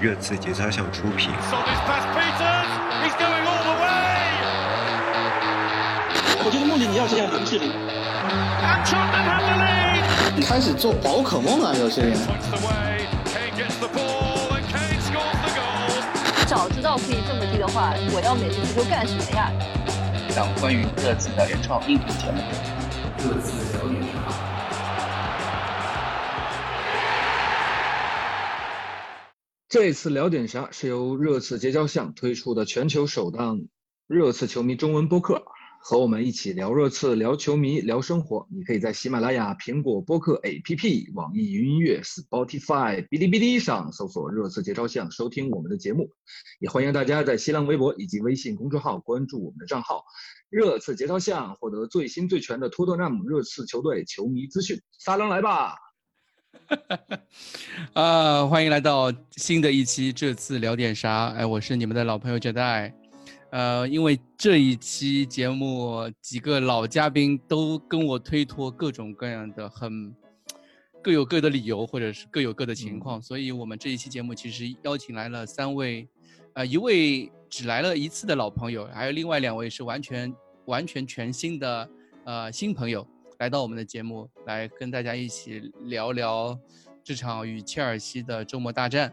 热刺节操项出品。我觉得穆里尼奥是要林志玲。开始做宝可梦了，有些人。早知道可以这么低的话，我要美国足球干什么呀？档关于各自的原创音频节目。各自聊点啥？这次聊点啥是由热刺结交项推出的全球首档热刺球迷中文播客。和我们一起聊热刺、聊球迷、聊生活。你可以在喜马拉雅、苹果播客 APP、网易云音乐、Spotify、哔哩哔哩上搜索“热刺结交项”收听我们的节目。也欢迎大家在新浪微博以及微信公众号关注我们的账号“热刺结交项”，获得最新最全的托特纳姆热刺球队球迷资讯。撒浪来吧！啊，欢迎来到新的一期《这次聊点啥》。哎，我是你们的老朋友杰代。呃，因为这一期节目几个老嘉宾都跟我推脱各种各样的很各有各的理由，或者是各有各的情况，所以我们这一期节目其实邀请来了三位，呃，一位只来了一次的老朋友，还有另外两位是完全完全全新的呃新朋友来到我们的节目，来跟大家一起聊聊这场与切尔西的周末大战。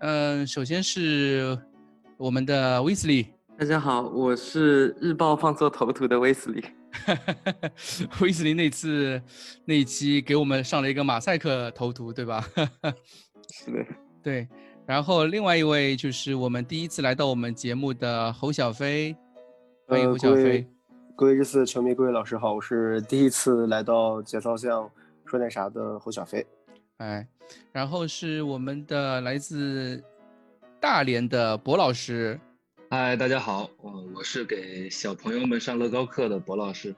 嗯，首先是我们的威斯利。大家好，我是日报放错头图的威斯利。威斯利那次那一期给我们上了一个马赛克头图，对吧？是的，对。然后另外一位就是我们第一次来到我们节目的侯小飞，欢迎侯小飞。各位日四球迷，各位老师好，我是第一次来到节操巷说点啥的侯小飞。哎，然后是我们的来自大连的博老师。嗨，大家好，我我是给小朋友们上乐高课的博老师。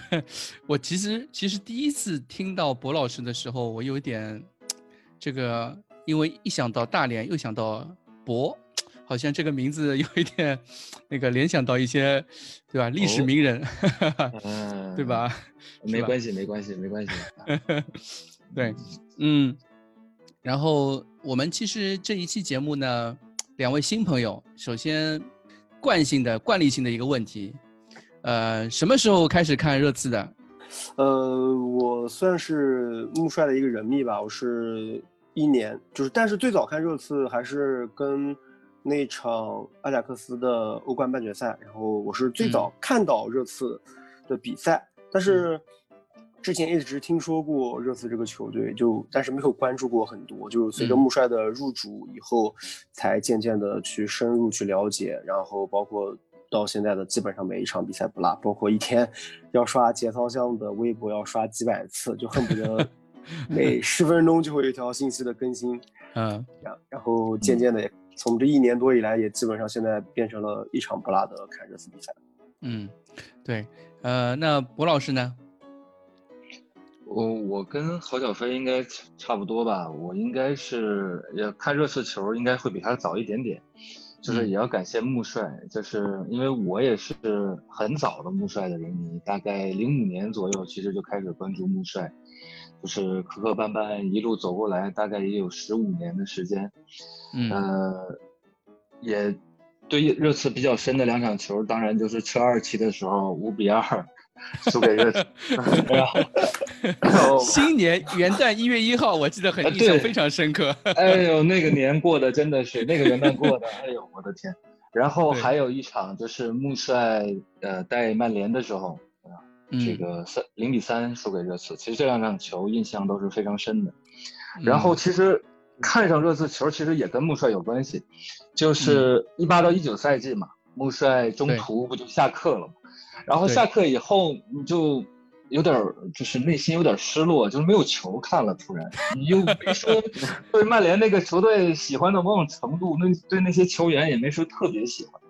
我其实其实第一次听到博老师的时候，我有点这个，因为一想到大连，又想到博，好像这个名字有一点那个联想到一些，对吧？历史名人，对吧？没关系，没关系，没关系。对，嗯。然后我们其实这一期节目呢。两位新朋友，首先，惯性的、惯例性的一个问题，呃，什么时候开始看热刺的？呃，我算是穆帅的一个人迷吧，我是一年，就是，但是最早看热刺还是跟那场阿贾克斯的欧冠半决赛，然后我是最早看到热刺的比赛，但是。之前一直听说过热刺这个球队，就但是没有关注过很多。就是随着穆帅的入主以后，才渐渐的去深入去了解，然后包括到现在的基本上每一场比赛不落，包括一天 要刷节操箱的微博要刷几百次，就恨不得 每十分钟就会有一条信息的更新。嗯，然然后渐渐的从这一年多以来，也基本上现在变成了一场不落的看热刺比赛。嗯，对，呃，那博老师呢？我我跟郝小飞应该差不多吧，我应该是也看热刺球，应该会比他早一点点，就是也要感谢穆帅，就是因为我也是很早的穆帅的人迷，大概零五年左右其实就开始关注穆帅，就是磕磕绊绊一路走过来，大概也有十五年的时间，嗯，呃，也对热刺比较深的两场球，当然就是车二期的时候五比二。输给热刺，然后新年元旦一月一号，我记得很印象非常深刻。哎呦，那个年过的真的是那个元旦过的，哎呦我的天！然后还有一场就是穆帅呃带曼联的时候，啊，这个三零比三输给热刺。其实这两场球印象都是非常深的。然后其实看上热刺球，其实也跟穆帅有关系，就是一八到一九赛季嘛，穆帅中途不就下课了嘛？然后下课以后，你就有点就是内心有点失落，就是没有球看了。突然，你又没说 对曼联那个球队喜欢到某种程度，那对那些球员也没说特别喜欢。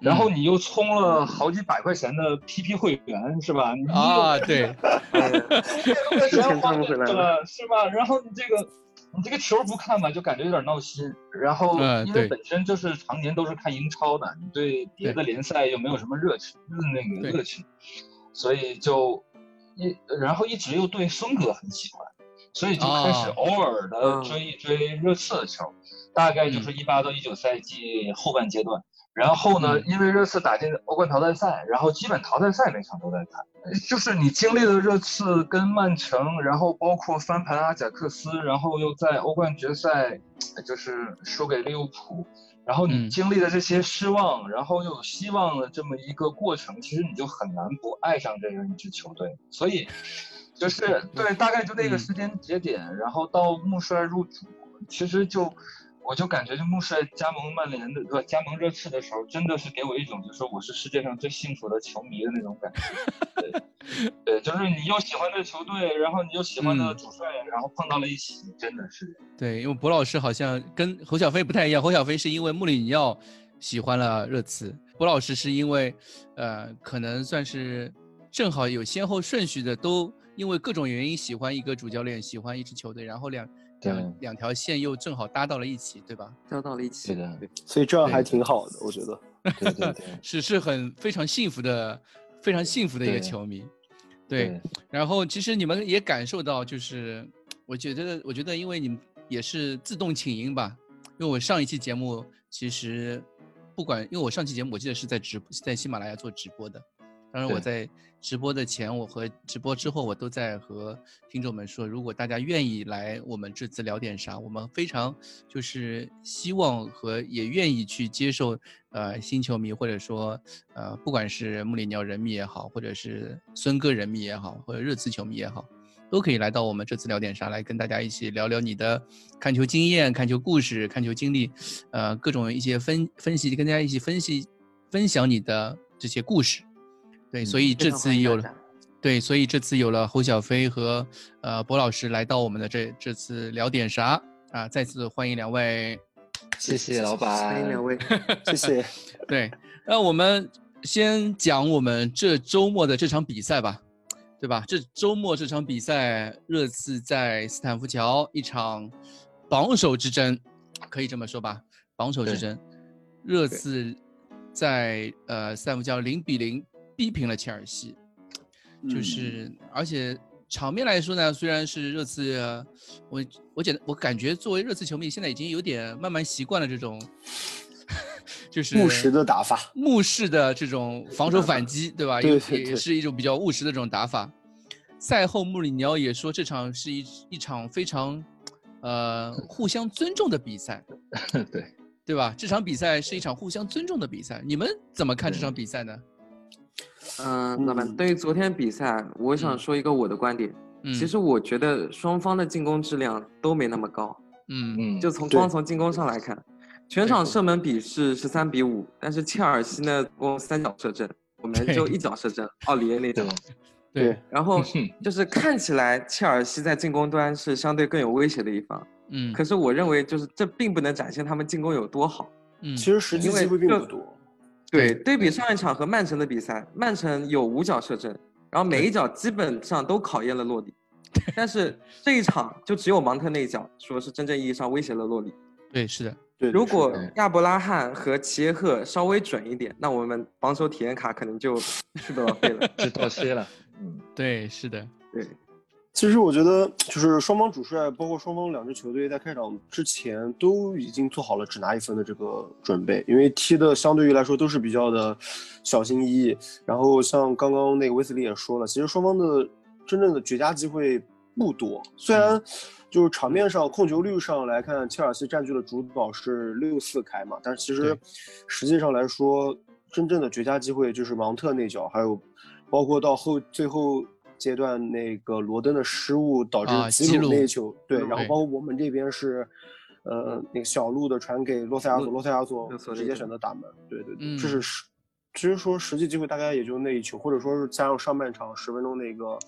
然后你又充了好几百块钱的 PP 会员，是吧？啊，对，之前看回来了，是吧？然后你这个。你这个球不看吧，就感觉有点闹心。然后，因为本身就是常年都是看英超的，你对别的联赛又没有什么热情，那个热情，所以就一然后一直又对孙哥很喜欢，所以就开始偶尔的追一追热刺的球，大概就是一八到一九赛季后半阶段。然后呢，因为热刺打进欧冠淘汰赛，然后基本淘汰赛每场都在看。就是你经历了热刺跟曼城，然后包括翻盘阿贾克斯，然后又在欧冠决赛就是输给利物浦，然后你经历了这些失望，然后又有希望的这么一个过程，其实你就很难不爱上这样一支球队。所以，就是对，大概就那个时间节点，然后到穆帅入主，其实就。我就感觉，这穆帅加盟曼联的，不加盟热刺的时候，真的是给我一种，就是我是世界上最幸福的球迷的那种感觉。对，就是你又喜欢这球队，然后你又喜欢的主帅，然后碰到了一起，真的是。对，因为博老师好像跟侯小飞不太一样，侯小飞是因为穆里尼奥喜欢了热刺，博老师是因为，呃，可能算是正好有先后顺序的，都因为各种原因喜欢一个主教练，喜欢一支球队，然后两。两两条线又正好搭到了一起，对吧？搭到了一起，对的，所以这样还挺好的，我觉得。对对对，是是很非常幸福的，非常幸福的一个球迷。对。然后其实你们也感受到，就是我觉得，我觉得，因为你们也是自动请缨吧？因为我上一期节目其实不管，因为我上期节目我记得是在直在喜马拉雅做直播的。当然，我在直播的前，我和直播之后，我都在和听众们说，如果大家愿意来我们这次聊点啥，我们非常就是希望和也愿意去接受，呃，新球迷或者说，呃，不管是穆里尼奥人迷也好，或者是孙哥人迷也好，或者热刺球迷也好，都可以来到我们这次聊点啥，来跟大家一起聊聊你的看球经验、看球故事、看球经历，呃，各种一些分分析，跟大家一起分析分享你的这些故事。对，所以这次有了，对，所以这次有了侯小飞和呃博老师来到我们的这这次聊点啥啊？再次欢迎两位，谢谢老板，欢迎两位，谢谢。对，那我们先讲我们这周末的这场比赛吧，对吧？这周末这场比赛，热刺在斯坦福桥一场榜首之争，可以这么说吧？榜首之争，热刺在呃斯坦福桥零比零。逼平了切尔西，就是而且场面来说呢，虽然是热刺，我我觉得我感觉作为热刺球迷，现在已经有点慢慢习惯了这种，就是务实的打法，目视的这种防守反击，对吧？也也是一种比较务实的这种打法。赛后穆里尼奥也说，这场是一一场非常，呃，互相尊重的比赛，对对吧？这场比赛是一场互相尊重的比赛，你们怎么看这场比赛呢？嗯，老板，对于昨天比赛，我想说一个我的观点。嗯，其实我觉得双方的进攻质量都没那么高。嗯嗯，就从光从进攻上来看，全场射门比是十三比五，但是切尔西呢攻三脚射正，我们就一脚射正，奥里耶那脚。对，然后 就是看起来切尔西在进攻端是相对更有威胁的一方。嗯，可是我认为就是这并不能展现他们进攻有多好。嗯，其实实际机会并不多。对，对比上一场和曼城的比赛，曼城有五脚射正，然后每一脚基本上都考验了洛里，但是这一场就只有芒特那一脚，说是真正意义上威胁了洛里。对，是的，对。如果亚伯拉罕和齐耶赫稍微准一点，那我们防守体验卡可能就去不了费了，就到期了。嗯，对，是的，对。其实我觉得，就是双方主帅，包括双方两支球队，在开场之前都已经做好了只拿一分的这个准备，因为踢的相对于来说都是比较的小心翼翼。然后像刚刚那个威斯利也说了，其实双方的真正的绝佳机会不多。虽然就是场面上控球率上来看，切尔西占据了主导是六四开嘛，但是其实实际上来说，真正的绝佳机会就是芒特那脚，还有包括到后最后。阶段那个罗登的失误导致吉鲁那球，对，然后包括我们这边是，呃，那个小路的传给洛塞亚索，洛塞亚索直接选择打门，对对对，这是实，其实说实际机会大概也就那一球，或者说是加上上半场十分钟那个，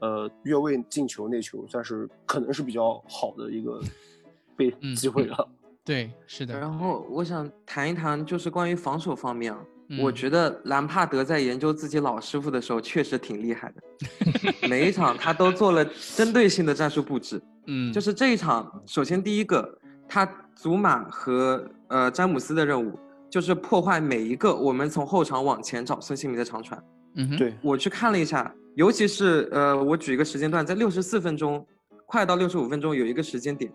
呃，越位进球那球，算是可能是比较好的一个 被机会了。对，是的。然后我想谈一谈，就是关于防守方面啊。我觉得兰帕德在研究自己老师傅的时候确实挺厉害的，每一场他都做了针对性的战术布置。嗯，就是这一场，首先第一个，他祖马和呃詹姆斯的任务就是破坏每一个我们从后场往前找孙兴民的长传。嗯，对我去看了一下，尤其是呃，我举一个时间段，在六十四分钟，快到六十五分钟有一个时间点，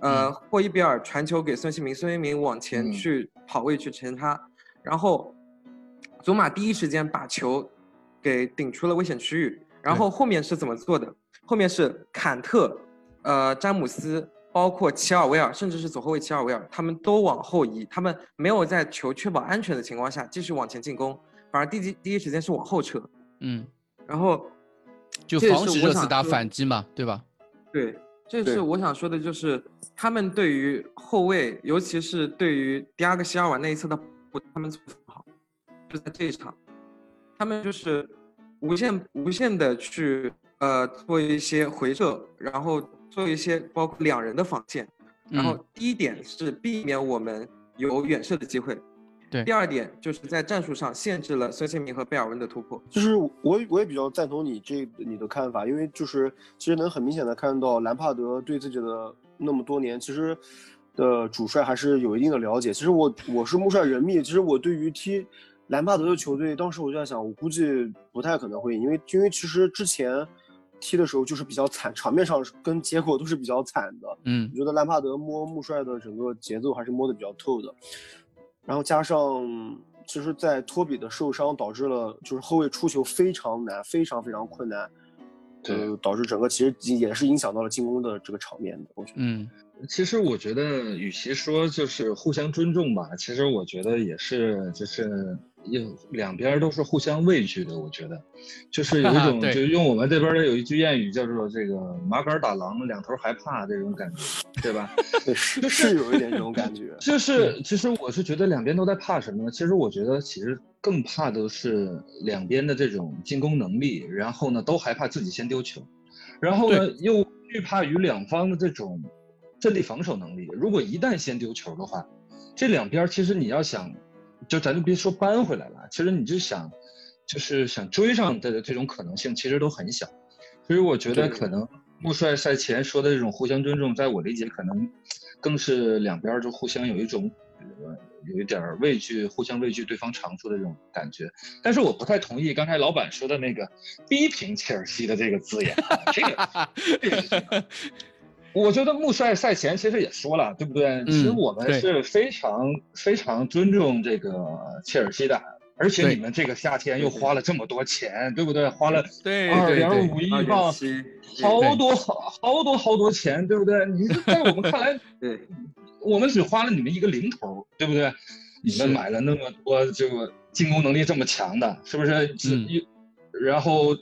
呃，霍伊比尔传球给孙兴民，孙兴民往前去跑位去前插，然后祖马第一时间把球给顶出了危险区域，然后后面是怎么做的？后面是坎特、呃詹姆斯，包括齐尔维尔，甚至是左后卫齐尔维尔，他们都往后移，他们没有在球确保安全的情况下继续往前进攻，反而第一第一时间是往后撤，嗯，然后就防止热刺打反击嘛，对吧？对，这是我想说的，就是他们对于后卫，尤其是对于第二个西尔瓦那一侧的，他们就在这一场，他们就是无限无限的去呃做一些回撤，然后做一些包括两人的防线，然后第一点是避免我们有远射的机会。对，第二点就是在战术上限制了孙兴民和贝尔温的突破。就是我我也比较赞同你这你的看法，因为就是其实能很明显的看到兰帕德对自己的那么多年其实的主帅还是有一定的了解。其实我我是穆帅人密，其实我对于踢兰帕德的球队，当时我就在想，我估计不太可能会赢，因为因为其实之前踢的时候就是比较惨，场面上跟结果都是比较惨的。嗯，我觉得兰帕德摸穆帅的整个节奏还是摸得比较透的。然后加上，其实，在托比的受伤导致了，就是后卫出球非常难，非常非常困难，对，导致整个其实也是影响到了进攻的这个场面的。我觉得，嗯，其实我觉得，与其说就是互相尊重吧，其实我觉得也是，就是有两边都是互相畏惧的。我觉得，就是有一种，就用我们这边的有一句谚语叫做“这个麻杆打狼，两头害怕”这种感觉，对吧？是是有一点这种感觉。就是，其实我是觉得两边都在怕什么呢？其实我觉得，其实更怕的是两边的这种进攻能力，然后呢，都害怕自己先丢球，然后呢，又惧怕于两方的这种阵地防守能力。如果一旦先丢球的话，这两边其实你要想，就咱就别说扳回来了，其实你就想，就是想追上的这种可能性其实都很小。所以我觉得可能穆帅赛前说的这种互相尊重，在我理解可能。更是两边就互相有一种，呃，有一点畏惧，互相畏惧对方长处的这种感觉。但是我不太同意刚才老板说的那个逼平切尔西的这个字眼。这个，我觉得穆帅赛前其实也说了，对不对？其实我们是非常非常尊重这个切尔西的，而且你们这个夏天又花了这么多钱，对不对？花了二点五亿镑。好多好好多好多钱，对不对？你在我们看来，对，我们只花了你们一个零头，对不对？你们买了那么多这个进攻能力这么强的，是不是？嗯。然后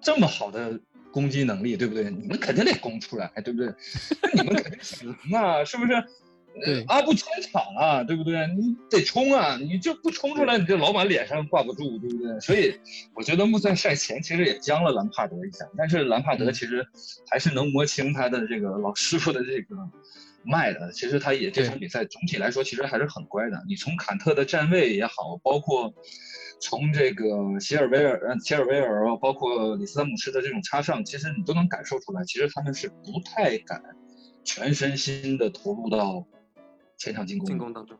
这么好的攻击能力，对不对？你们肯定得攻出来，对不对？那你们肯定想赢啊，是不是？对，阿布全场啊，对不对？你得冲啊！你就不冲出来，你这老板脸上挂不住，对不对？所以我觉得穆帅赛前其实也将了兰帕德一下，但是兰帕德其实还是能摸清他的这个老师傅的这个脉的。其实他也这场比赛总体来说其实还是很乖的。你从坎特的站位也好，包括从这个席尔维尔、切尔维尔，包括里斯丹姆斯的这种插上，其实你都能感受出来，其实他们是不太敢全身心的投入到。前场进攻进攻当中，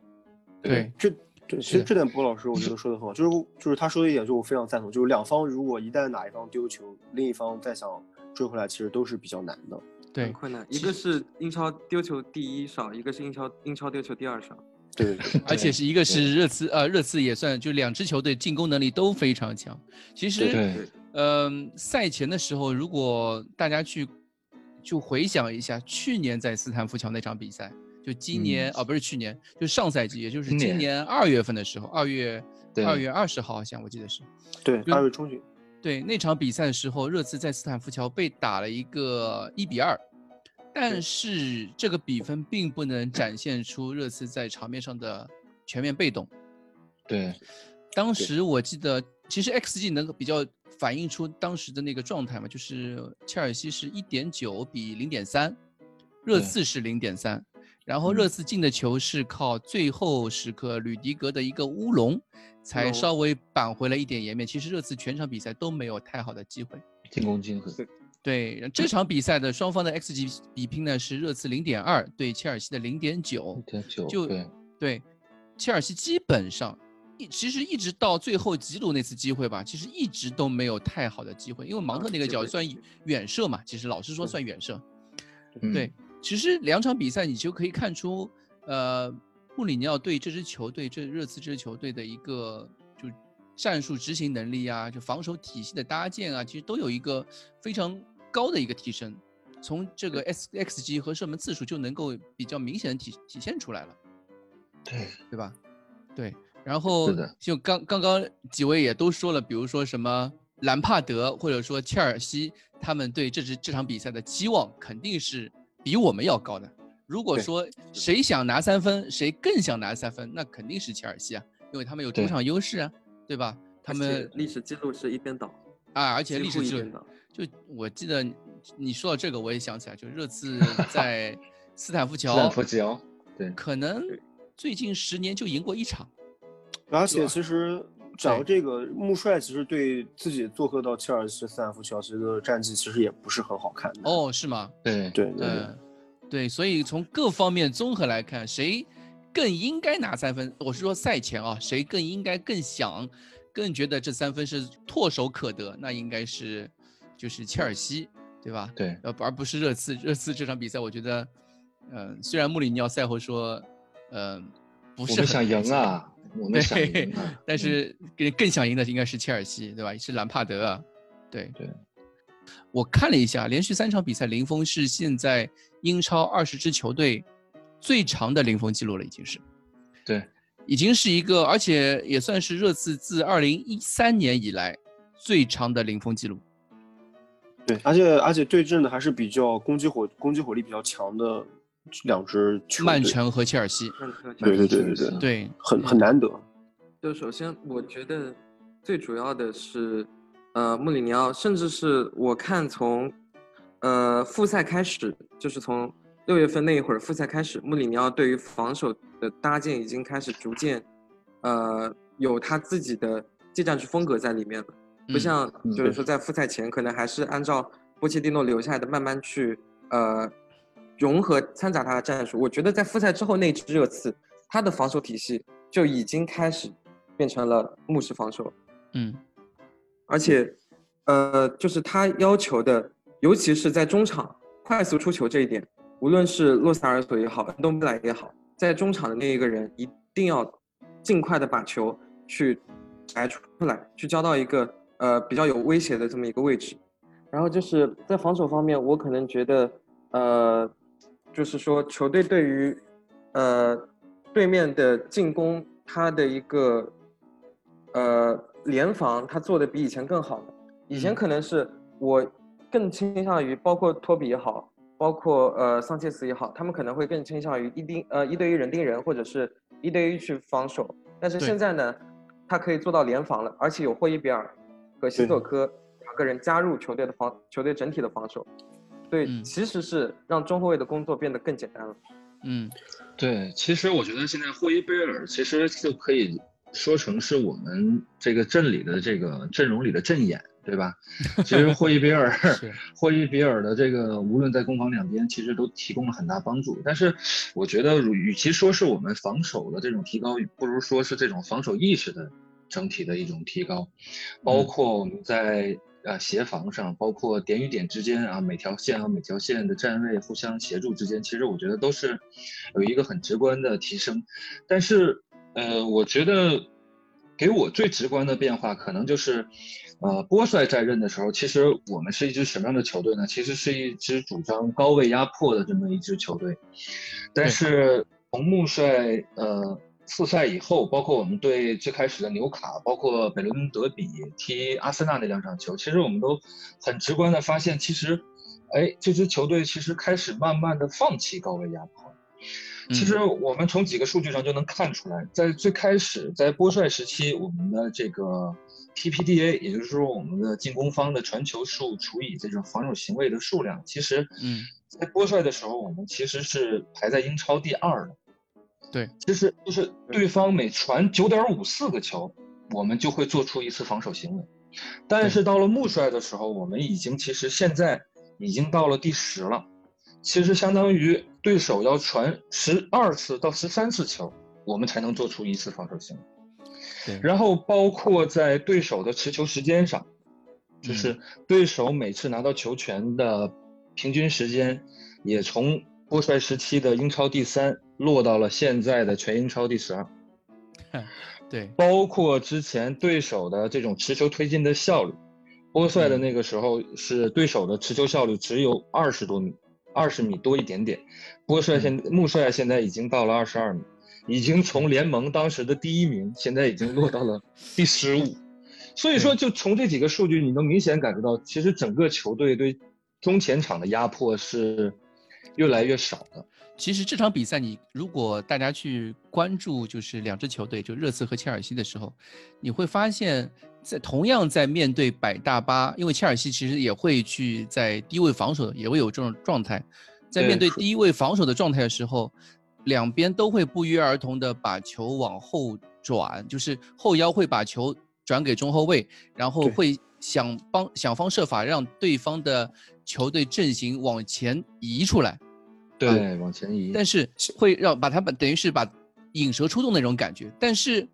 对这对其实这点波老师我觉得说的很好，就是就是他说的一点就我非常赞同，就是两方如果一旦哪一方丢球，另一方再想追回来，其实都是比较难的，对困难。一个是英超丢球第一少，一个是英超英超丢球第二少，对，而且是一个是热刺呃热刺也算就两支球队进攻能力都非常强。其实嗯赛前的时候，如果大家去就回想一下去年在斯坦福桥那场比赛。就今年哦，不是去年，就上赛季，也就是今年。二月份的时候，二月二月二十号，好像我记得是，对，二月中旬，对那场比赛的时候，热刺在斯坦福桥被打了一个一比二，但是这个比分并不能展现出热刺在场面上的全面被动。对，当时我记得，其实 XG 能够比较反映出当时的那个状态嘛，就是切尔西是一点九比零点三，热刺是零点三。然后热刺进的球是靠最后时刻吕迪格的一个乌龙，才稍微扳回了一点颜面。其实热刺全场比赛都没有太好的机会，进攻机会。对这场比赛的双方的 xG 比拼呢是热刺零点二对切尔西的零点九，点九就对，切尔西基本上一其实一直到最后吉鲁那次机会吧，其实一直都没有太好的机会，因为芒特那个脚算远射嘛，其实老实说算远射。对，其实两场比赛你就可以看出，呃，穆里尼奥对这支球队，这热刺这支球队的一个就战术执行能力啊，就防守体系的搭建啊，其实都有一个非常高的一个提升。从这个 S X G 和射门次数就能够比较明显的体体现出来了。对，对吧？对，然后就刚刚刚几位也都说了，比如说什么兰帕德或者说切尔西，他们对这支这场比赛的期望肯定是比我们要高的。如果说谁想拿三分，谁更想拿三分，那肯定是切尔西啊，因为他们有主场优势啊，对吧？他们历史记录是一边倒啊，而且历史记录就我记得你说到这个，我也想起来，就热刺 在斯坦福桥，斯坦福桥，对，可能。最近十年就赢过一场，而且其实讲这个穆帅，其实对自己做客到切尔西、斯坦福桥这个战绩其实也不是很好看的。哦，是吗？对对对对，所以从各方面综合来看，谁更应该拿三分？我是说赛前啊，谁更应该更想、更觉得这三分是唾手可得？那应该是就是切尔西，对吧？对，而而不是热刺。热刺这场比赛，我觉得，嗯，虽然穆里尼奥赛后说。嗯，不是想赢啊，我们想赢，但是更更想赢的应该是切尔西，对吧？是兰帕德，对对。我看了一下，连续三场比赛零封是现在英超二十支球队最长的零封记录了，已经是。对，已经是一个，而且也算是热刺自二零一三年以来最长的零封记录。对，而且而且对阵的还是比较攻击火攻击火力比较强的。两支曼城和切尔西，对对对对对对，很很难得。就首先，我觉得最主要的是，呃，穆里尼奥，甚至是我看从，呃，复赛开始，就是从六月份那一会儿复赛开始，穆里尼奥对于防守的搭建已经开始逐渐，呃，有他自己的技战术风格在里面了，不像就是说在复赛前可能还是按照波切蒂诺留下来的慢慢去，呃。融合掺杂他的战术，我觉得在复赛之后那支热刺，他的防守体系就已经开始变成了牧师防守。嗯，而且，呃，就是他要求的，尤其是在中场快速出球这一点，无论是洛萨尔索也好，恩东贝莱也好，在中场的那一个人一定要尽快的把球去摘出来，去交到一个呃比较有威胁的这么一个位置。然后就是在防守方面，我可能觉得，呃。就是说，球队对于，呃，对面的进攻，他的一个，呃，联防，他做的比以前更好了。以前可能是我更倾向于，包括托比也好，包括呃桑切斯也好，他们可能会更倾向于一盯呃一对一人盯人，或者是一对一去防守。但是现在呢，他可以做到联防了，而且有霍伊比尔和希索科两个人加入球队的防，球队整体的防守。对，其实是让中后卫的工作变得更简单了。嗯，对，其实我觉得现在霍伊贝尔其实就可以说成是我们这个阵里的这个阵容里的阵眼，对吧？其实霍伊比尔，霍伊比尔的这个无论在攻防两边，其实都提供了很大帮助。但是我觉得，与其说是我们防守的这种提高，不如说是这种防守意识的整体的一种提高，包括我们在。啊，协防上，包括点与点之间啊，每条线和每条线的站位互相协助之间，其实我觉得都是有一个很直观的提升。但是，呃，我觉得给我最直观的变化，可能就是，呃，波帅在任的时候，其实我们是一支什么样的球队呢？其实是一支主张高位压迫的这么一支球队。但是从穆帅，呃。复赛以后，包括我们对最开始的纽卡，包括北伦敦德比踢阿森纳那两场球，其实我们都很直观的发现，其实，哎，这支球队其实开始慢慢的放弃高位压迫。其实我们从几个数据上就能看出来，在最开始在波帅时期，我们的这个 PPDA，也就是说我们的进攻方的传球数除以这种防守行为的数量，其实，嗯，在波帅的时候，我们其实是排在英超第二的。对，其实就是对方每传九点五四个球，我们就会做出一次防守行为。但是到了穆帅的时候，我们已经其实现在已经到了第十了，其实相当于对手要传十二次到十三次球，我们才能做出一次防守行为。对，然后包括在对手的持球时间上，就是对手每次拿到球权的平均时间也从波帅时期的英超第三落到了现在的全英超第十二。对，包括之前对手的这种持球推进的效率，波帅的那个时候是对手的持球效率只有二十多米，二十米多一点点。波帅现穆帅现在已经到了二十二米，已经从联盟当时的第一名，现在已经落到了第十五。所以说，就从这几个数据，你能明显感觉到，其实整个球队对中前场的压迫是越来越少的。其实这场比赛，你如果大家去关注，就是两支球队，就热刺和切尔西的时候，你会发现，在同样在面对百大巴，因为切尔西其实也会去在低位防守，也会有这种状态，在面对低位防守的状态的时候，两边都会不约而同的把球往后转，就是后腰会把球转给中后卫，然后会想帮想方设法让对方的球队阵型往前移出来。对，往前移，但是会让把他们等于是把引蛇出洞那种感觉。但是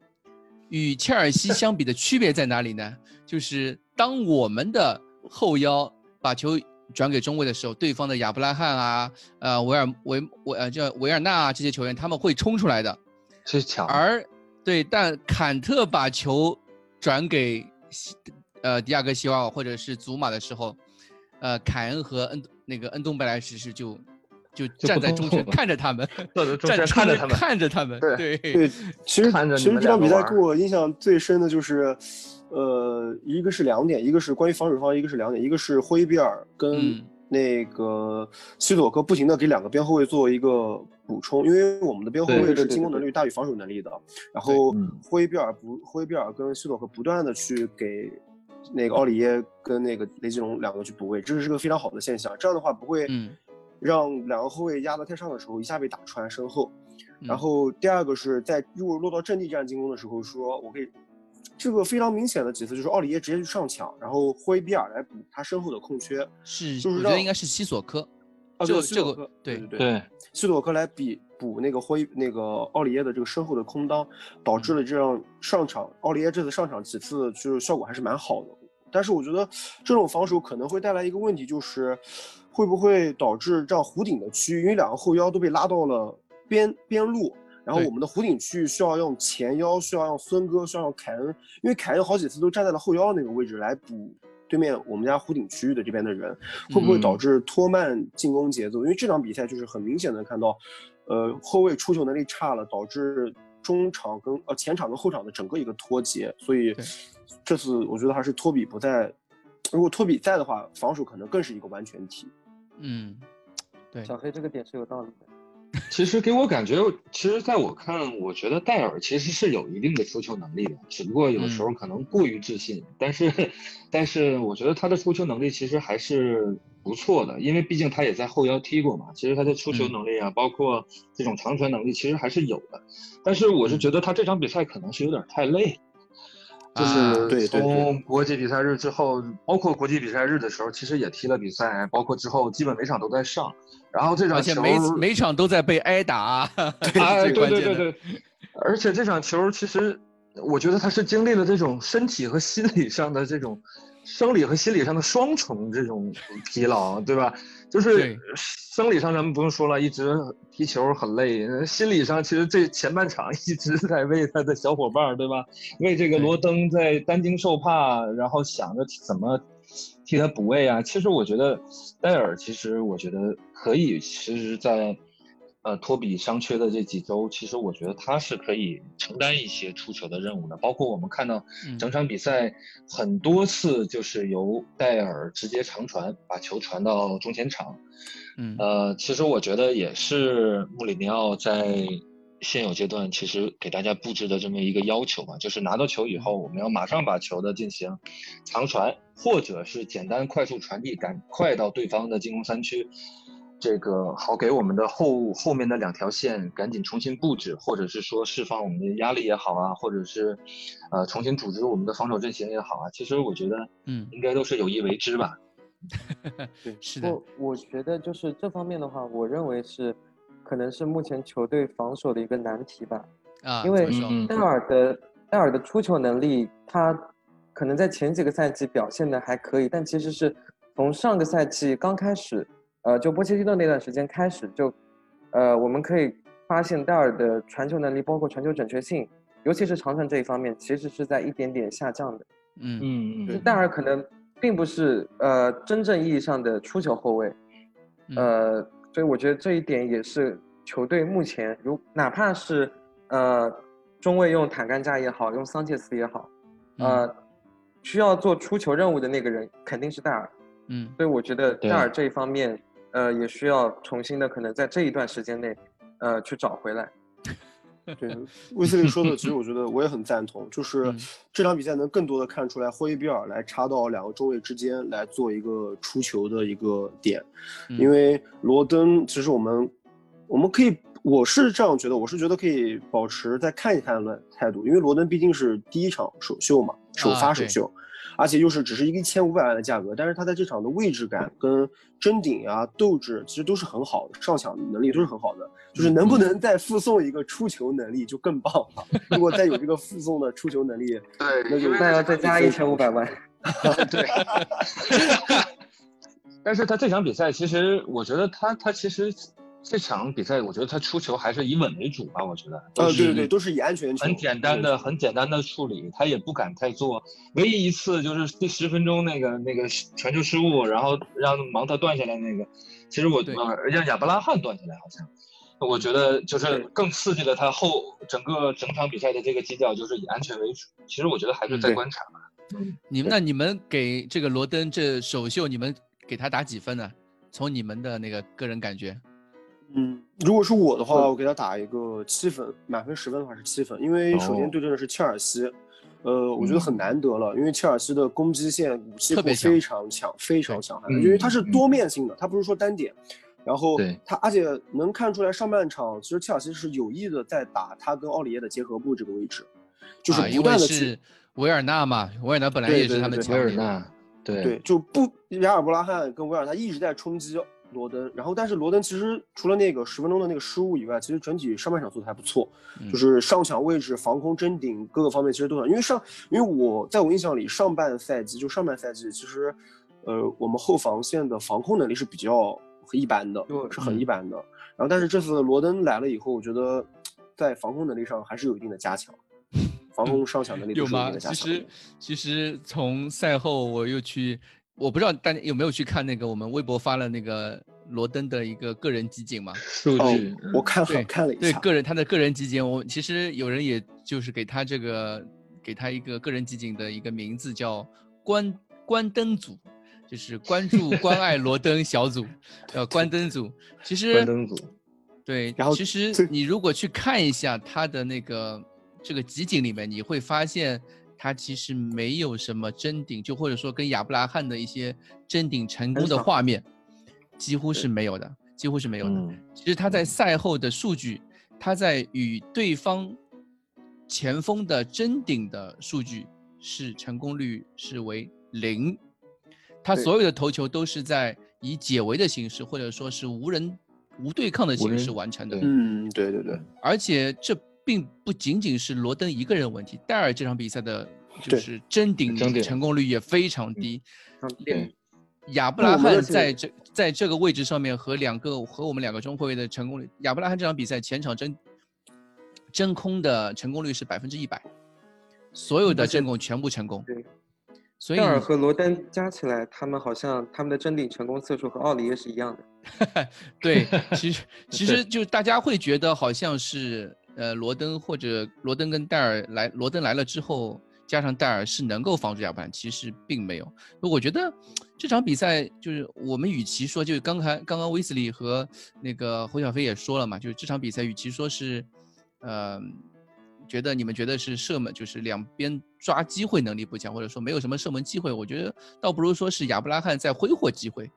与切尔西相比的区别在哪里呢？就是当我们的后腰把球转给中卫的时候，对方的亚布拉罕啊、呃维尔维维呃叫维尔纳啊这些球员他们会冲出来的，是抢。而对，但坎特把球转给呃迪亚哥西瓦或者是祖马的时候，呃凯恩和恩那个恩东贝莱什是就。就站在中间看着他们，站看着他们，看着他们。对对，其实其实这场比赛给我印象最深的就是，呃，一个是两点，一个是关于防守方，一个是两点，一个是霍伊比尔跟那个西索科不停的给两个边后卫做一个补充，因为我们的边后卫是进攻能力大于防守能力的，然后霍伊比尔不，霍伊比尔跟西索科不断的去给那个奥里耶跟那个雷吉隆两个去补位，这是个非常好的现象，这样的话不会。让两个后卫压得太上的时候，一下被打穿身后。然后第二个是在如果落到阵地战进攻的时候，说我可以，这个非常明显的几次就是奥里耶直接去上抢，然后霍伊比尔来补他身后的空缺。是，就是我觉得应该是西索科。啊，这这个对对对，西索科来比补那个霍伊那个奥里耶的这个身后的空当，导致了这样上场奥里耶这次上场几次就是效果还是蛮好的。但是我觉得这种防守可能会带来一个问题，就是。会不会导致这样弧顶的区域，因为两个后腰都被拉到了边边路，然后我们的弧顶区域需要用前腰，需要用孙哥，需要用凯恩，因为凯恩好几次都站在了后腰那个位置来补对面我们家弧顶区域的这边的人，会不会导致拖慢进攻节奏？因为这场比赛就是很明显的看到，呃，后卫出球能力差了，导致中场跟呃前场跟后场的整个一个脱节，所以这次我觉得还是托比不在，如果托比在的话，防守可能更是一个完全体。嗯，对，小黑这个点是有道理的。其实给我感觉，其实在我看，我觉得戴尔其实是有一定的出球能力的，只不过有时候可能过于自信。但是，但是我觉得他的出球能力其实还是不错的，因为毕竟他也在后腰踢过嘛。其实他的出球能力啊，包括这种长传能力，其实还是有的。但是我是觉得他这场比赛可能是有点太累。就是从国际比赛日之后，包括国际比赛日的时候，其实也踢了比赛，包括之后基本每场都在上。然后这场球每每场都在被挨打，对对对对对。而且这场球其实，我觉得他是经历了这种身体和心理上的这种。生理和心理上的双重这种疲劳，对吧？就是生理上咱们不用说了，一直踢球很累。心理上其实这前半场一直在为他的小伙伴，对吧？为这个罗登在担惊受怕，然后想着怎么替他补位啊。其实我觉得戴尔，其实我觉得可以，其实，在。呃，托比伤缺的这几周，其实我觉得他是可以承担一些出球的任务的。包括我们看到整场比赛很多次，就是由戴尔直接长传，把球传到中前场。嗯，呃，其实我觉得也是穆里尼奥在现有阶段其实给大家布置的这么一个要求嘛，就是拿到球以后，我们要马上把球的进行长传，或者是简单快速传递，赶快到对方的进攻三区。这个好给我们的后后面的两条线赶紧重新布置，或者是说释放我们的压力也好啊，或者是，呃，重新组织我们的防守阵型也好啊。其实我觉得，嗯，应该都是有意为之吧。对，是的。我我觉得就是这方面的话，我认为是，可能是目前球队防守的一个难题吧。啊，因为戴尔的戴尔的出球能力，他可能在前几个赛季表现的还可以，但其实是从上个赛季刚开始。呃，就波切蒂诺那段时间开始，就，呃，我们可以发现戴尔的传球能力，包括传球准确性，尤其是长传这一方面，其实是在一点点下降的。嗯嗯嗯，戴尔可能并不是呃真正意义上的出球后卫，呃，所以我觉得这一点也是球队目前如哪怕是呃中卫用坦甘加也好，用桑切斯也好，呃，需要做出球任务的那个人肯定是戴尔。嗯，所以我觉得戴尔这一方面，呃，也需要重新的可能在这一段时间内，呃，去找回来。对，威斯利说的，其实我觉得我也很赞同，就 是这场比赛能更多的看出来霍伊比尔来插到两个中卫之间来做一个出球的一个点，因为罗登其实我们我们可以，我是这样觉得，我是觉得可以保持再看一看的态度，因为罗登毕竟是第一场首秀嘛，首发首秀。而且又是只是一个一千五百万的价格，但是他在这场的位置感跟争顶啊、斗志其实都是很好的，上抢能力都是很好的。就是能不能再附送一个出球能力就更棒了。如果再有这个附送的出球能力，对，那就那要再加一千五百万。对。但是他这场比赛其实，我觉得他他其实。这场比赛，我觉得他出球还是以稳为主吧。我觉得，呃，对对对，都是以安全球，很简单的、很简单的处理，他也不敢太做。唯一一次就是第十分钟那个那个传球失误，然后让芒特断下来那个，其实我呃让亚伯拉罕断下来，好像，我觉得就是更刺激了他后整个整场比赛的这个基调，就是以安全为主。其实我觉得还是在观察吧。你们那你们给这个罗登这首秀，你们给他打几分呢？从你们的那个个人感觉。嗯，如果是我的话，我给他打一个七分，满分十分的话是七分，因为首先对阵的是切尔西，呃，我觉得很难得了，因为切尔西的攻击线武器库非常强，非常强悍，因为它是多面性的，它不是说单点，然后他而且能看出来上半场其实切尔西是有意的在打他跟奥里耶的结合部这个位置，就是不断的去维尔纳嘛，维尔纳本来也是他们维尔纳，对。对，就不亚尔布拉罕跟维尔纳一直在冲击。罗登，然后但是罗登其实除了那个十分钟的那个失误以外，其实整体上半场做的还不错，就是上抢位置、防空、争顶各个方面其实都很。因为上，因为我在我印象里，上半赛季就上半赛季，其实，呃，我们后防线的防空能力是比较一般的，是很一般的。然后但是这次罗登来了以后，我觉得在防空能力上还是有一定的加强，防 空上抢能力有吗？其实其实从赛后我又去。我不知道大家有没有去看那个我们微博发了那个罗登的一个个人集锦嘛？数据我看了看了一下。对个人他的个人集锦，我其实有人也就是给他这个给他一个个人集锦的一个名字叫关关灯组，就是关注关爱罗登小组，呃关灯组。其实关灯组。对，然后其实你如果去看一下他的那个这个集锦里面，你会发现。他其实没有什么争顶，就或者说跟亚布拉罕的一些争顶成功的画面，几乎是没有的，几乎是没有的。其实他在赛后的数据，他在与对方前锋的争顶的数据是成功率是为零，他所有的头球都是在以解围的形式，或者说是无人无对抗的形式完成的。嗯，对对对，而且这。并不仅仅是罗登一个人问题，戴尔这场比赛的就是争顶成功率也非常低。对，亚布拉罕在这在这个位置上面和两个和我们两个中后卫的成功率，亚布拉罕这场比赛前场真真空的成功率是百分之一百，所有的真空全部成功。对，所以戴尔和罗登加起来，他们好像他们的争顶成功次数和奥里耶是一样的。对，其实其实就大家会觉得好像是。呃，罗登或者罗登跟戴尔来，罗登来了之后，加上戴尔是能够防住亚布兰，其实并没有。我觉得这场比赛就是我们与其说，就是刚才刚刚威斯利和那个侯小飞也说了嘛，就是这场比赛与其说是，呃，觉得你们觉得是射门，就是两边抓机会能力不强，或者说没有什么射门机会，我觉得倒不如说是亚布拉罕在挥霍机会。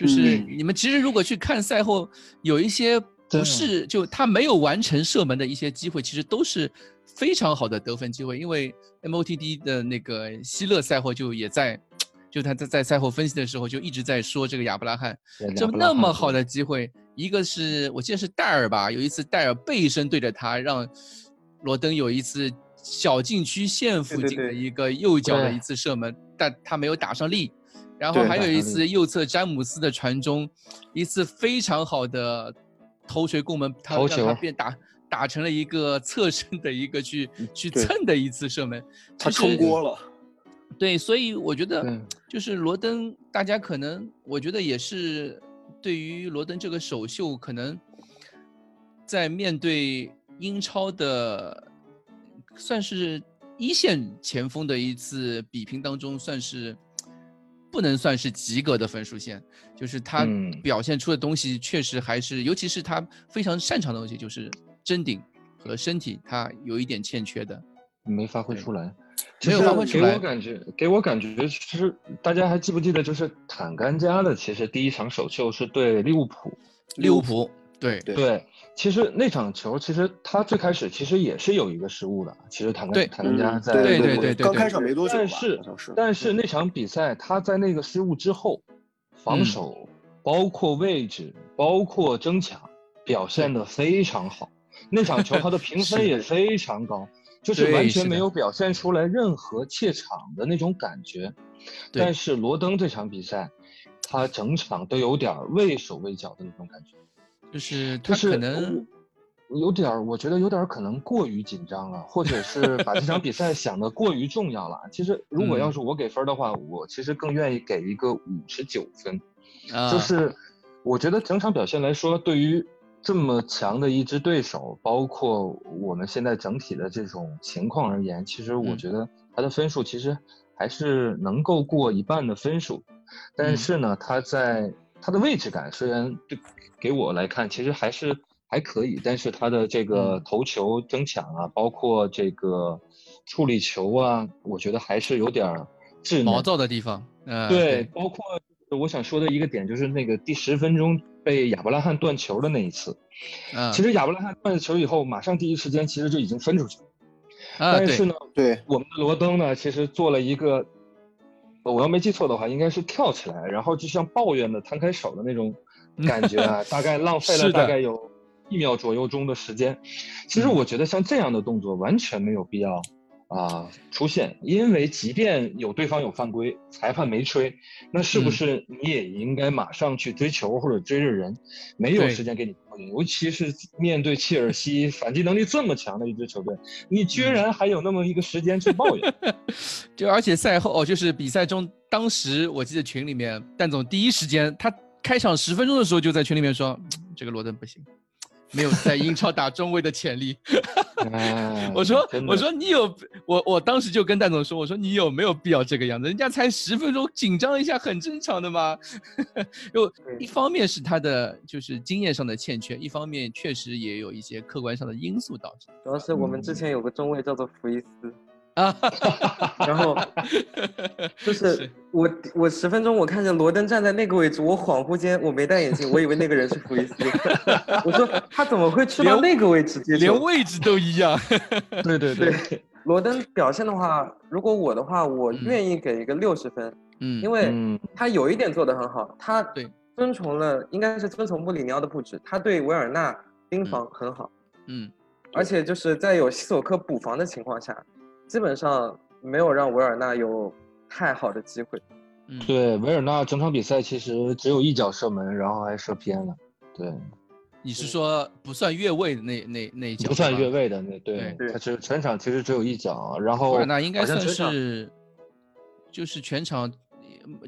就是你们其实如果去看赛后，有一些。不是，就他没有完成射门的一些机会，其实都是非常好的得分机会。因为 MOTD 的那个希勒赛后就也在，就他在在赛后分析的时候就一直在说这个亚布拉罕，这么那么好的机会，一个是我记得是戴尔吧，有一次戴尔背身对着他，让罗登有一次小禁区线附近的一个右脚的一次射门，但他没有打上力。然后还有一次右侧詹姆斯的传中，一次非常好的头锤攻门，他让他变打打成了一个侧身的一个去去蹭的一次射门，他冲锅了。对，所以我觉得就是罗登，大家可能我觉得也是对于罗登这个首秀，可能在面对英超的算是一线前锋的一次比拼当中，算是不能算是及格的分数线，就是他嗯表现出的东西确实还是，尤其是他非常擅长的东西，就是真顶和身体，他有一点欠缺的。没发挥出来。没有发挥出来我感觉，给我感觉，其实大家还记不记得，就是坦甘加的，其实第一场首秀是对利物浦。利物浦，对对对，其实那场球，其实他最开始其实也是有一个失误的。其实坦对甘坦甘加嗯在对对对刚对对对开场没多久吧，但是。但是那场比赛他在那个失误之后，防嗯守、包括位置、包括争抢表现的非常好。那场球他的 评分也非常高，就是完全没有表现出来任何怯场的那种感觉。但是罗登这场比赛，他整场都有点畏手畏脚的那种感觉。就是他就是可能我有点儿，我觉得有点儿可能过于紧张了，或者是把这场比赛想得过于重要了。其实，如果要嗯是我给分儿的话，我其实更愿意给一个五十九分。啊，就是我觉得整场表现来说，对于这么强的一支对手，包括我们现在整体的这种情况而言，其实我嗯觉得他的分数其实还是能够过一半的分数。但嗯是呢，他在他的位置感虽然对给我来看其实还是还可以，但是他的这个嗯头球争抢啊，包括这个处理球啊，我觉得还是有点儿稚毛。躁的地方，呃，对，包括我想说的一个点就是那个第十分钟被亚伯拉罕断球的那一次。嗯，其实亚伯拉罕断了球以后，马上第一时间其实就已经分出去了。但是呢，对，我们的罗登呢，其实做了一个，呃我要没记错的话，应该是跳起来，然后就像抱怨的摊开手的那种感觉啊，大概浪费了大概有一秒左右钟的时间。其实嗯我觉得像这样的动作完全没有必要啊、出现，因为即便有对方有犯规，裁判没吹，那是不嗯是你也应该马上去追球或者追着人？没有时间给你尤其是面对切尔西反击能力这么强的一支球队，你居嗯然还有那么一个时间去抱怨。就而且赛后哦，就是比赛中，当时我记得群里面蛋总第一时间，他开场十分钟的时候就在群里面说，嗯 这个罗登不行，没有在英超打中卫的潜力。哎 我说我说你有我我当时就跟戴总说，我说你有没有必要这个样子？人家才十分钟，紧张一下很正常的嘛。又一方面是他的就是经验上的欠缺，一方面确实也有一些客观上的因素导致。主要是我们之前有个中卫叫做福伊斯，啊，然后 就是我我十分钟我看见罗登站在那个位置，我恍惚间我没戴眼镜，我以为那个人是福伊斯，我说他怎么会去到那个位置接球？连位置都一样。对对对，罗登表现的话，如果我的话，我嗯。愿意给一个六十分，嗯，因为嗯。他有一点做得很好，他对。遵从了应该是遵从穆里尼奥的布置，他对维尔纳盯防很好，嗯。而且就是在有西索科补防的情况下，基本上没有让维尔纳有太好的机会。嗯，对，维尔纳整场比赛其实只有一脚射门，然后还射偏了。对，你是说不算越位的那那那一脚？不算越。位的那对，对他只全场其实只有一脚，然后维尔纳应该算是，就是全场呃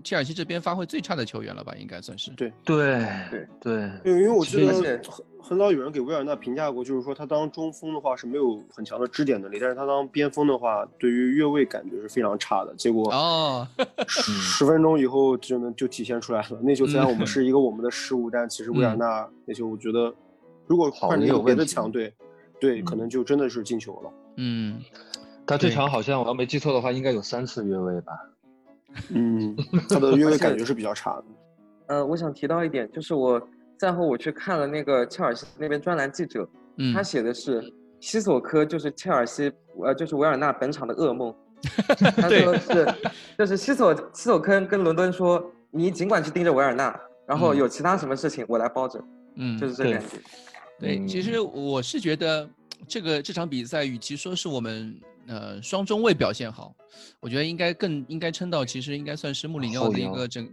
切尔西这边发挥最差的球员了吧？应该算是。对对对对因为因为我记其得很很早有人给维尔纳评价过，就是说他当中锋的话是没有很强的支点能力，但是他当边锋的话，对于越位感觉是非常差的。结果哦，十分钟以后就能就体现出来了。那球虽然我们是一个我们的失误，但其实维尔纳那球我觉得，如果好换成有问题的强队，对，可嗯能就真的是进球了。嗯，他这场好像我要没记错的话，应该有三次越位吧？嗯，他的因为感觉是比较差的。呃，我想提到一点，就是我赛后我去看了那个切尔西那边专栏记者，嗯他写的是西索科就是切尔西，呃，就是维尔纳本场的噩梦。他对说是，就是西索西索科跟伦敦说，你尽管去盯着维尔纳，然后嗯有其他什么事情我来包着，嗯，就是这对感觉。对，其嗯实我是觉得这个这场比赛，与其说是我们呃双中卫表现好，我觉得应该更应该称到，其实应该算是穆里尼奥的一个整，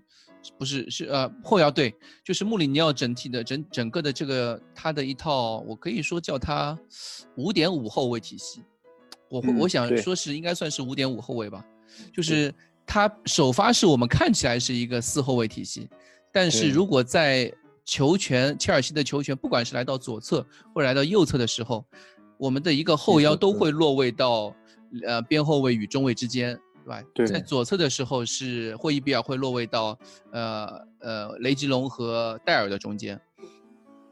不是是呃后腰对，就是穆里尼奥整体的整整个的这个他的一套，我可以说叫他五点五后卫体系，我会、我想说是应该算是五点五后卫吧，就是他首发是我们看起来是一个四后卫体系，但是如果在球权，切尔西的球权，不管是来到左侧或者来到右侧的时候，我们的一个后腰都会落位到，呃，边后卫与中卫之间，对吧？对。在左侧的时候是霍伊比尔会落位到，呃呃，雷吉隆和戴尔的中间，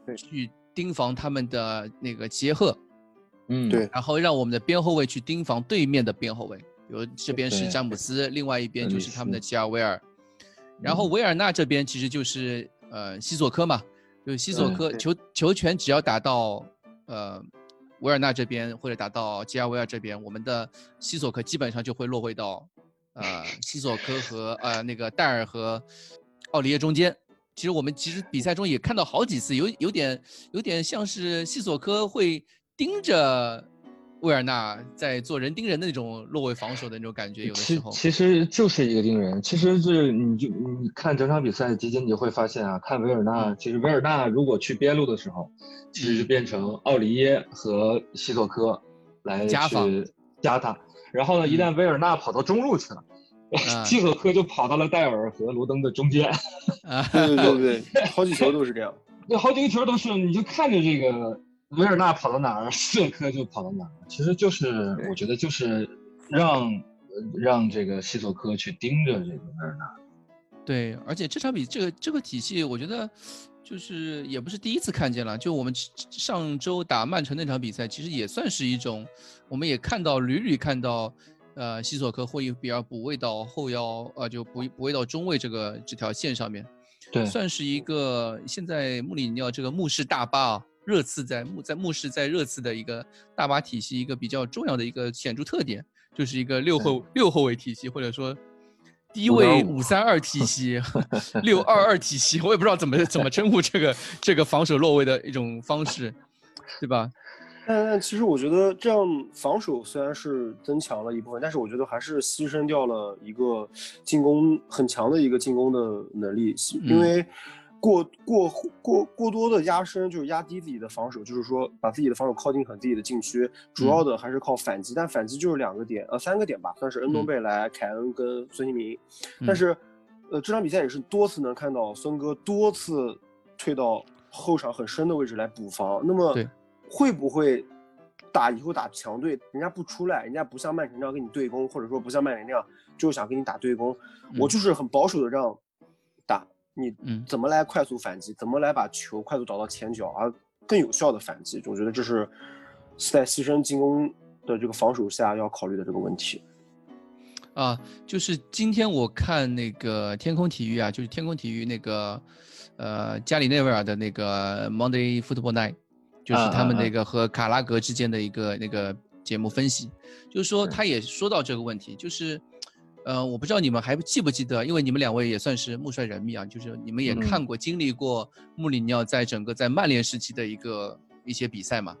对，去盯防他们的那个杰赫，嗯，对。然后让我们的边后卫去盯防对面的边后卫，比如这边是詹姆斯，另外一边就是他们的吉尔维尔，然后维尔纳这边其实就是。呃，西索科嘛，就是西索科球球权只要打到呃维尔纳这边或者打到吉尔维尔这边，我们的西索科基本上就会落回到呃西索科和呃那个戴尔和奥利耶中间。其实我们其实比赛中也看到好几次，有有点有点像是西索科会盯着。维尔纳在做人盯人的那种落位防守的那种感觉，有的时候其实就是一个盯人。其实是你就你看整场比赛集锦，你就会发现啊，看维尔纳，其实维尔纳如果去边路的时候，其实就变成奥里耶和西索科来去加他。然后呢，一旦维尔纳跑到中路去了，西索科就跑到了戴尔和罗登的中间。对对对对，好几球都是这样。对，好几个球都是，你就看着这个。维尔纳跑到哪儿，瑟科就跑到哪儿。其实就是，我觉得就是让让这个西索科去盯着这个维尔纳。对，而且这场比这个这个体系，我觉得就是也不是第一次看见了。就我们上周打曼城那场比赛，其实也算是一种，我们也看到屡屡看到，呃，西索科会比较补位到后腰，呃，就补补位到中卫这个这条线上面。对，算是一个现在穆里尼奥这个穆氏大巴啊。热刺在穆在穆氏在热刺的一个大巴体系，一个比较重要的一个显著特点，就是一个六后六后卫体系，或者说低位五三二体系、六二二体系，我也不知道怎么怎么称呼这个这个防守落位的一种方式，对吧？但其实我觉得这样防守虽然是增强了一部分，但是我觉得还是牺牲掉了一个进攻很强的一个进攻的能力，因为。过过过过多的压身就是压低自己的防守，就是说把自己的防守靠近很自己的禁区，主要的还是靠反击。但反击就是两个点，呃，三个点吧，算是恩东贝莱、凯恩跟孙兴民。但是，呃，这场比赛也是多次能看到孙哥多次退到后场很深的位置来补防。那么，会不会打以后打强队，人家不出来，人家不像曼城这样跟你对攻，或者说不像曼联那样就想跟你打对攻，我就是很保守的让打。你怎么来快速反击？怎么来把球快速找到前脚，而更有效的反击？我觉得这是在牺牲进攻的这个防守下要考虑的这个问题。啊，就是今天我看那个天空体育啊，就是天空体育那个呃加里内维尔的那个 Monday Football Night，就是他们那个和卡拉格之间的一个那个节目分析，就是说他也说到这个问题，就是。呃，我不知道你们还记不记得，因为你们两位也算是穆帅人迷啊，就是你们也看过、经历过穆里尼奥在整个在曼联时期的一个一些比赛嘛。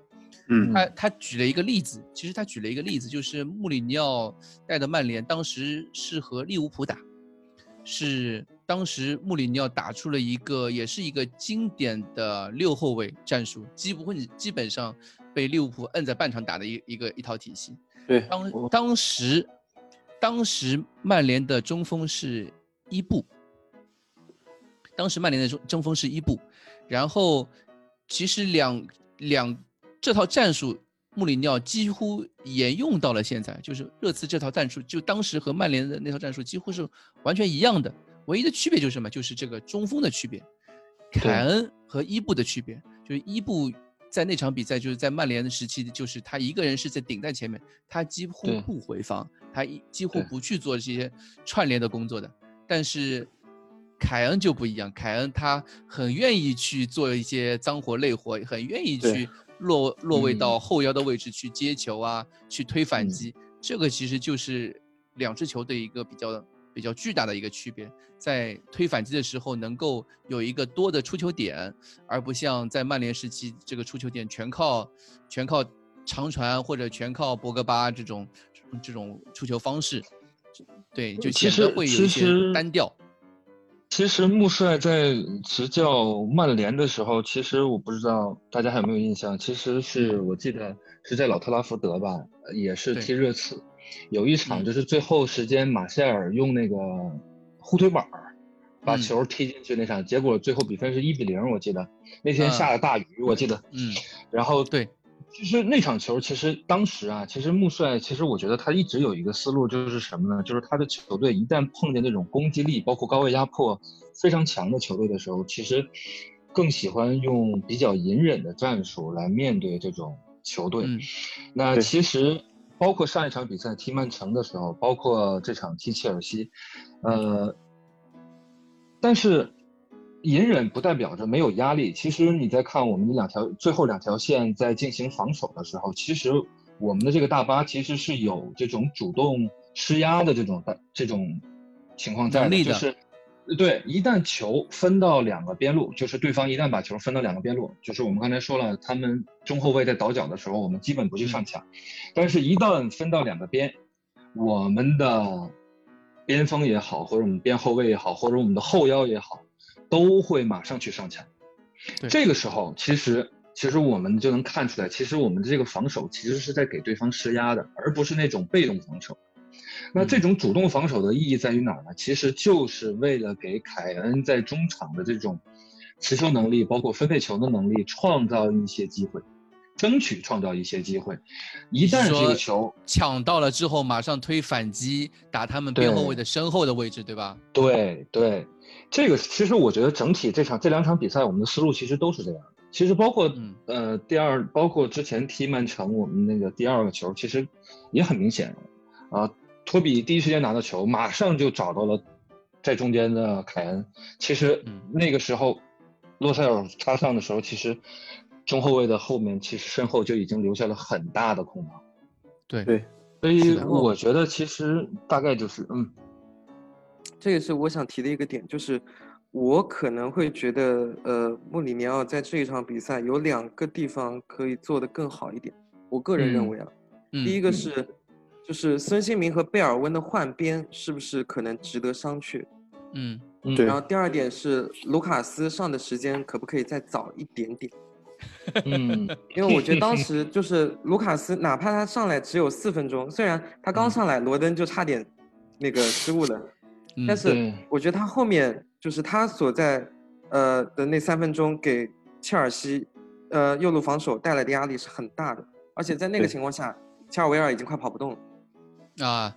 嗯，他他举了一个例子，其实他举了一个例子，就是穆里尼奥带的曼联当时是和利物浦打，是当时穆里尼奥打出了一个也是一个经典的六后卫战术，基不会基本上被利物浦摁在半场打的一一个一套体系。对，当当时。当时曼联的中锋是伊布，当时曼联的中中锋是伊布，然后其实两两这套战术穆里尼奥几乎沿用到了现在，就是热刺这套战术，就当时和曼联的那套战术几乎是完全一样的，唯一的区别就是什么？就是这个中锋的区别，凯恩和伊布的区别，就是伊布。在那场比赛，就是在曼联的时期，就是他一个人是在顶在前面，他几乎不回防，他几乎不去做这些串联的工作的。但是凯恩就不一样，凯恩他很愿意去做一些脏活累活，很愿意去落落位到后腰的位置去接球啊，去推反击。这个其实就是两支球队一个比较。比较巨大的一个区别，在推反击的时候能够有一个多的出球点，而不像在曼联时期，这个出球点全靠全靠长传或者全靠博格巴这种这种出球方式，对，就显得会有一些单调。其实穆帅在执教曼联的时候，其实我不知道大家还有没有印象，其实是我记得是在老特拉福德吧，也是踢热刺，有一场就是最后时间马塞尔用那个护腿板儿把球踢进去那场，结果最后比分是一比零，我记得。那天下了大雨，我记得，嗯，然后对。就是那场球，其实当时啊，其实穆帅，其实我觉得他一直有一个思路，就是什么呢？就是他的球队一旦碰见那种攻击力，包括高位压迫非常强的球队的时候，其实更喜欢用比较隐忍的战术来面对这种球队。那其实包括上一场比赛踢曼城的时候，包括这场踢切尔西，呃，但是。隐忍不代表着没有压力。其实你在看我们的两条最后两条线在进行防守的时候，其实我们的这个大巴其实是有这种主动施压的这种这种情况在的。就是，对，一旦球分到两个边路，就是对方一旦把球分到两个边路，就是我们刚才说了，他们中后卫在倒脚的时候，我们基本不去上抢。但是，一旦分到两个边，我们的边锋也好，或者我们边后卫也好，或者我们的后腰也好。都会马上去上抢，这个时候其实其实我们就能看出来，其实我们的这个防守其实是在给对方施压的，而不是那种被动防守。那这种主动防守的意义在于哪儿呢？其实就是为了给凯恩在中场的这种持球能力，包括分配球的能力，创造一些机会，争取创造一些机会。一旦这个球抢到了之后，马上推反击，打他们边后卫的身后的位置，对吧？对对。这个其实我觉得整体这场这两场比赛，我们的思路其实都是这样。其实包括呃第二，包括之前踢曼城，我们那个第二个球其实也很明显啊。托比第一时间拿到球，马上就找到了在中间的凯恩。其实那个时候洛塞尔插上的时候，其实中后卫的后面其实身后就已经留下了很大的空档。对对，所以我觉得其实大概就是嗯。这也是我想提的一个点，就是我可能会觉得，呃，穆里尼奥在这一场比赛有两个地方可以做得更好一点。我个人认为啊，第一个是，就是孙兴民和贝尔温的换边是不是可能值得商榷？嗯，对。然后第二点是，卢卡斯上的时间可不可以再早一点点？嗯，因为我觉得当时就是卢卡斯，哪怕他上来只有四分钟，虽然他刚上来，罗登就差点那个失误了。但是我觉得他后面就是他所在，呃的那三分钟给切尔西，呃右路防守带来的压力是很大的，而且在那个情况下，切尔维尔已经快跑不动了。啊，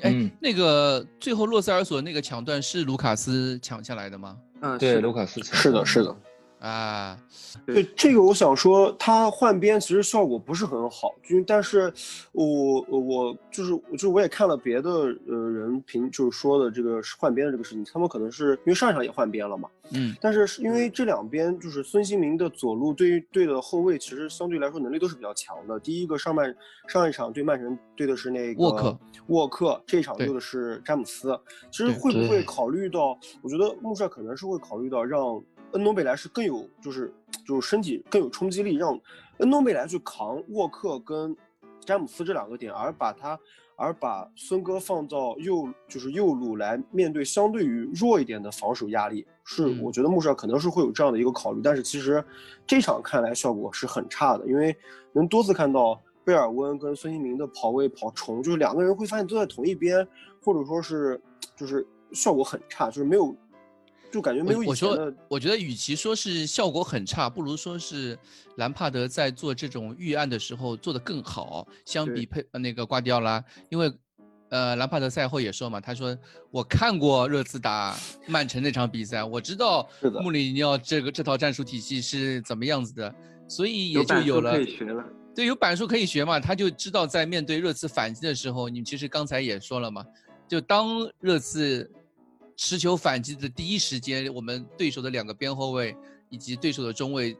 哎，那个最后洛塞尔索那个抢断是卢卡斯抢下来的吗？嗯，对，卢卡斯抢。是的，是的。啊，对这个，我想说，他换边其实效果不是很好，就但是，我我就是就我也看了别的呃人评，就是说的这个换边的这个事情，他们可能是因为上一场也换边了嘛，嗯，但是是因为这两边就是孙兴民的左路对于对的后卫，其实相对来说能力都是比较强的。第一个上半上一场对曼城对的是那个沃克，沃克，这一场对的是詹姆斯。其实会不会考虑到？我觉得穆帅可能是会考虑到让。恩东贝莱是更有，就是就是身体更有冲击力，让恩东贝莱去扛沃克跟詹姆斯这两个点，而把他而把孙哥放到右就是右路来面对相对于弱一点的防守压力，是我觉得穆帅可能是会有这样的一个考虑，但是其实这场看来效果是很差的，因为能多次看到贝尔温跟孙兴民的跑位跑重，就是两个人会发现都在同一边，或者说是就是效果很差，就是没有。就感觉没有以前的。我觉得与其说是效果很差，不如说是兰帕德在做这种预案的时候做得更好。相比佩那个瓜迪奥拉，因为呃兰帕德赛后也说嘛，他说我看过热刺打曼城那场比赛，我知道穆里尼奥这个这套战术体系是怎么样子的，所以也就有了。对，有板书可以学嘛，他就知道在面对热刺反击的时候，你其实刚才也说了嘛，就当热刺。持球反击的第一时间，我们对手的两个边后卫以及对手的中卫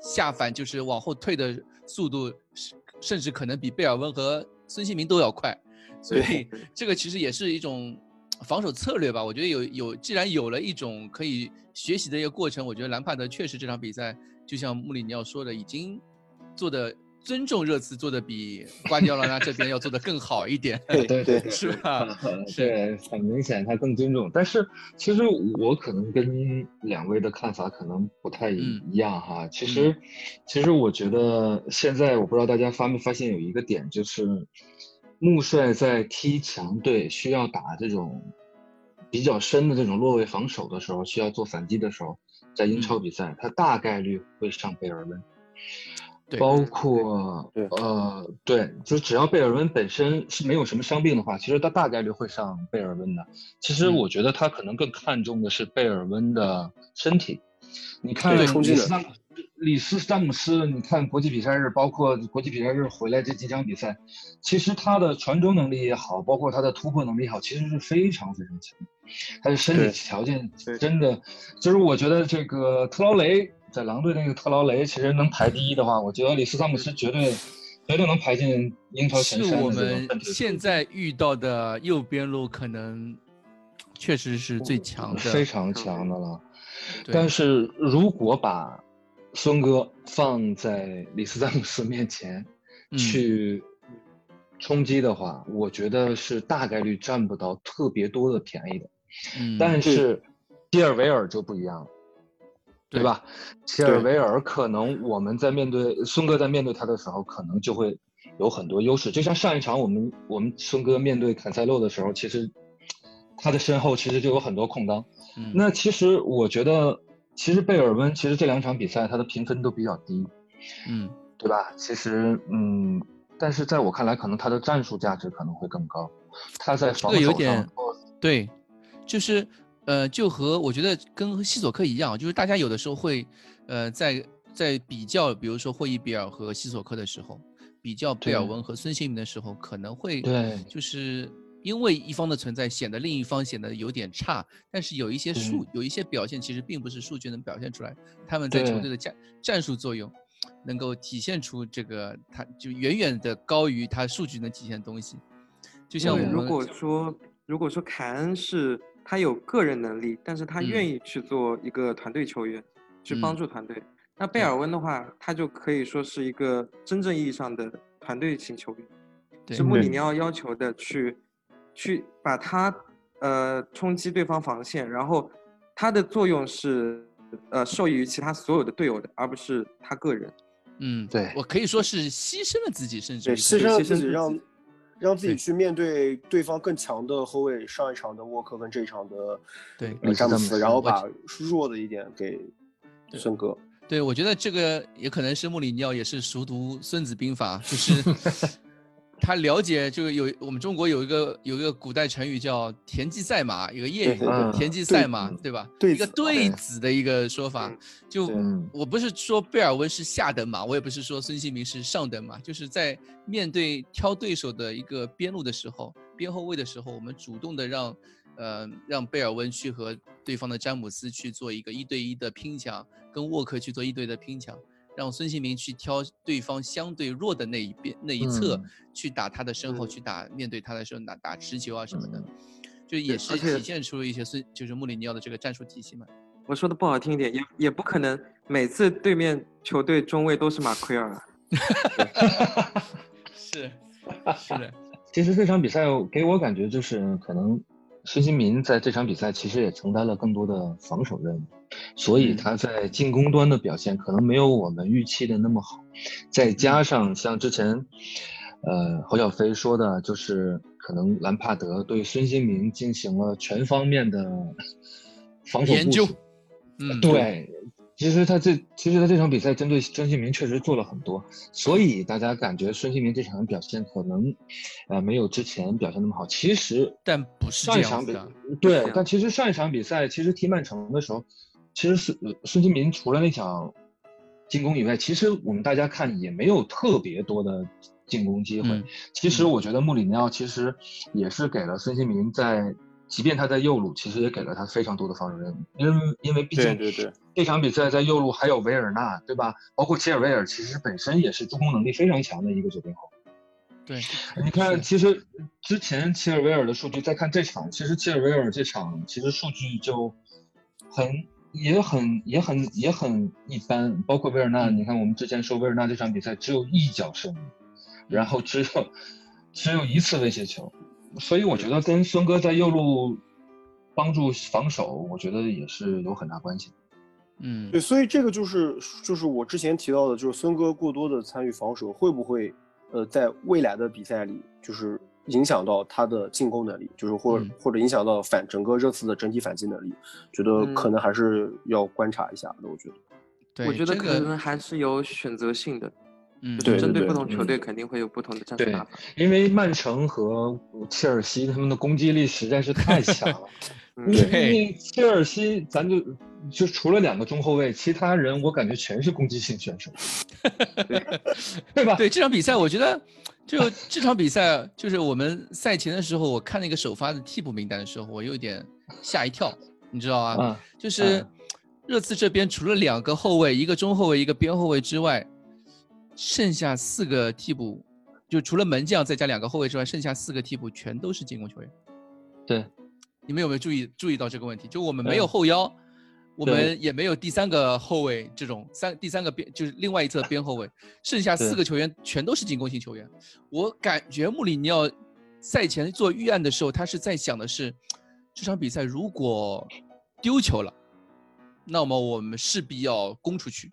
下反，就是往后退的速度，甚至可能比贝尔温和孙兴民都要快。所以这个其实也是一种防守策略吧。我觉得有有，既然有了一种可以学习的一个过程，我觉得兰帕德确实这场比赛就像穆里尼奥说的，已经做的尊重热刺做的比瓜迪奥拉这边要做的更好一点，对对对，是吧？对，很明显他更尊重。但是其实我可能跟两位的看法可能不太一样哈。其实，其实我觉得现在我不知道大家发没发现有一个点，就是穆帅在踢强队需要打这种比较深的这种落位防守的时候，需要做反击的时候，在英超比赛他大概率会上贝尔温。包括呃，对，就只要贝尔温本身是没有什么伤病的话，其实他大概率会上贝尔温的。其实我觉得他可能更看重的是贝尔温的身体。你看李斯詹姆斯，李斯詹姆斯，你看国际比赛日，包括国际比赛日回来这几场比赛，其实他的传中能力也好，包括他的突破能力也好，其实是非常非常强。他的身体条件真的，就是我觉得这个特劳雷。在狼队那个特劳雷其实能排第一的话，我觉得里斯詹姆斯绝对绝对能排进英超前三。是我们现在遇到的右边路可能确实是最强的，非常强的了。但是如果把孙哥放在里斯詹姆斯面前去冲击的话，我觉得是大概率占不到特别多的便宜的。嗯，但是蒂尔维尔就不一样了。对吧？齐尔维尔可能我们在面对孙哥在面对他的时候，可能就会有很多优势。就像上一场我们我们孙哥面对坎塞洛的时候，其实他的身后其实就有很多空当。那其实我觉得，其实贝尔温其实这两场比赛他的评分都比较低，嗯，对吧？其实嗯，但是在我看来，可能他的战术价值可能会更高。他在防守上，对，就是。呃，就和我觉得跟西索科一样，就是大家有的时候会，呃，在在比较，比如说霍伊比尔和西索科的时候，比较贝尔文和孙兴民的时候，可能会对，就是因为一方的存在，显得另一方显得有点差。但是有一些数，有一些表现，其实并不是数据能表现出来，他们在球队的战战术作用，能够体现出这个，他就远远的高于他数据能体现的东西。就像我们如果说，如果说凯恩是。他有个人能力，但是他愿意去做一个团队球员，去帮助团队。那贝尔温的话，他就可以说是一个真正意义上的团队型球员，是穆里尼奥要求的，去去把他呃冲击对方防线，然后他的作用是呃受益于其他所有的队友的，而不是他个人。嗯，对我可以说是牺牲了自己，甚至牺牲了自己让。让自己去面对对方更强的后卫，上一场的沃克跟这一场的对詹姆斯，然后把弱的一点给孙哥。对，我觉得这个也可能是穆里尼奥也是熟读《孙子兵法》，就是。他了解，就有我们中国有一个有一个古代成语叫“田忌赛马”，有个谚语“田忌赛马”，对吧？一个对子的一个说法。就我不是说贝尔温是下等马，我也不是说孙兴民是上等马，就是在面对挑对手的一个边路的时候，边后卫的时候，我们主动的让，呃，让贝尔温去和对方的詹姆斯去做一个一对一的拼抢，跟沃克去做一对的拼抢。让孙兴民去挑对方相对弱的那一边那一侧去打他的身后去打面对他的时候打打持球啊什么的，就也是体现出了一些孙就是穆里尼奥的这个战术体系嘛。我说的不好听一点，也也不可能每次对面球队中卫都是马奎尔。是是的，其实这场比赛给我感觉就是可能。孙兴民在这场比赛其实也承担了更多的防守任务，所以他在进攻端的表现可能没有我们预期的那么好。再加上像之前，呃，侯小飞说的，就是可能兰帕德对孙兴民进行了全方面的防守研究。嗯，对。其实他这，其实他这场比赛针对孙兴民确实做了很多，所以大家感觉孙兴民这场表现可能，呃，没有之前表现那么好。其实，但不是上一场比对，但其实上一场比赛，其实踢曼城的时候，其实是孙兴民除了那场进攻以外，其实我们大家看也没有特别多的进攻机会。其实我觉得穆里尼奥其实也是给了孙兴民在。即便他在右路，其实也给了他非常多的防守任务，因为因为毕竟对对对，这场比赛在右路还有维尔纳，对吧？包括切尔维尔，其实本身也是助攻能力非常强的一个左边后。对，你看，其实之前切尔维尔的数据，再看这场，其实切尔维尔这场其实数据就很也很也很也很一般，包括维尔纳，你看我们之前说维尔纳这场比赛只有一脚射门，然后只有只有一次威胁球，所以我觉得跟孙哥在右路帮助防守，我觉得也是有很大关系。嗯，对，所以这个就是就是我之前提到的，就是孙哥过多的参与防守，会不会呃在未来的比赛里就是影响到他的进攻能力，就是或者、或者影响到反整个热刺的整体反击能力？觉得可能还是要观察一下的。我觉得，对，我觉得可能还是有选择性的，嗯，就是针对对不同球嗯队肯定会有不同的战术打法。，因为曼城和切尔西他们的攻击力实在是太强了。嗯你切尔西，咱就就除了两个中后卫，其他人我感觉全是攻击性选手，对吧？对这场比赛，我觉得就这场比赛，就是我们赛前的时候，我看那个首发的替补名单的时候，我有点吓一跳，你知道啊？嗯就是嗯热刺这边除了两个后卫，一个中后卫，一个边后卫之外，剩下四个替补，就除了门将再加两个后卫之外，剩下四个替补全都是进攻球员。对，你们有没有注意注意到这个问题？就我们没有后腰，我们也没有第三个后卫这种三第三个边就是另外一侧边后卫，剩下四个球员全都是进攻型球员。我感觉穆里尼奥赛前做预案的时候，他是在想的是，这场比赛如果丢球了，那么我们势必要攻出去，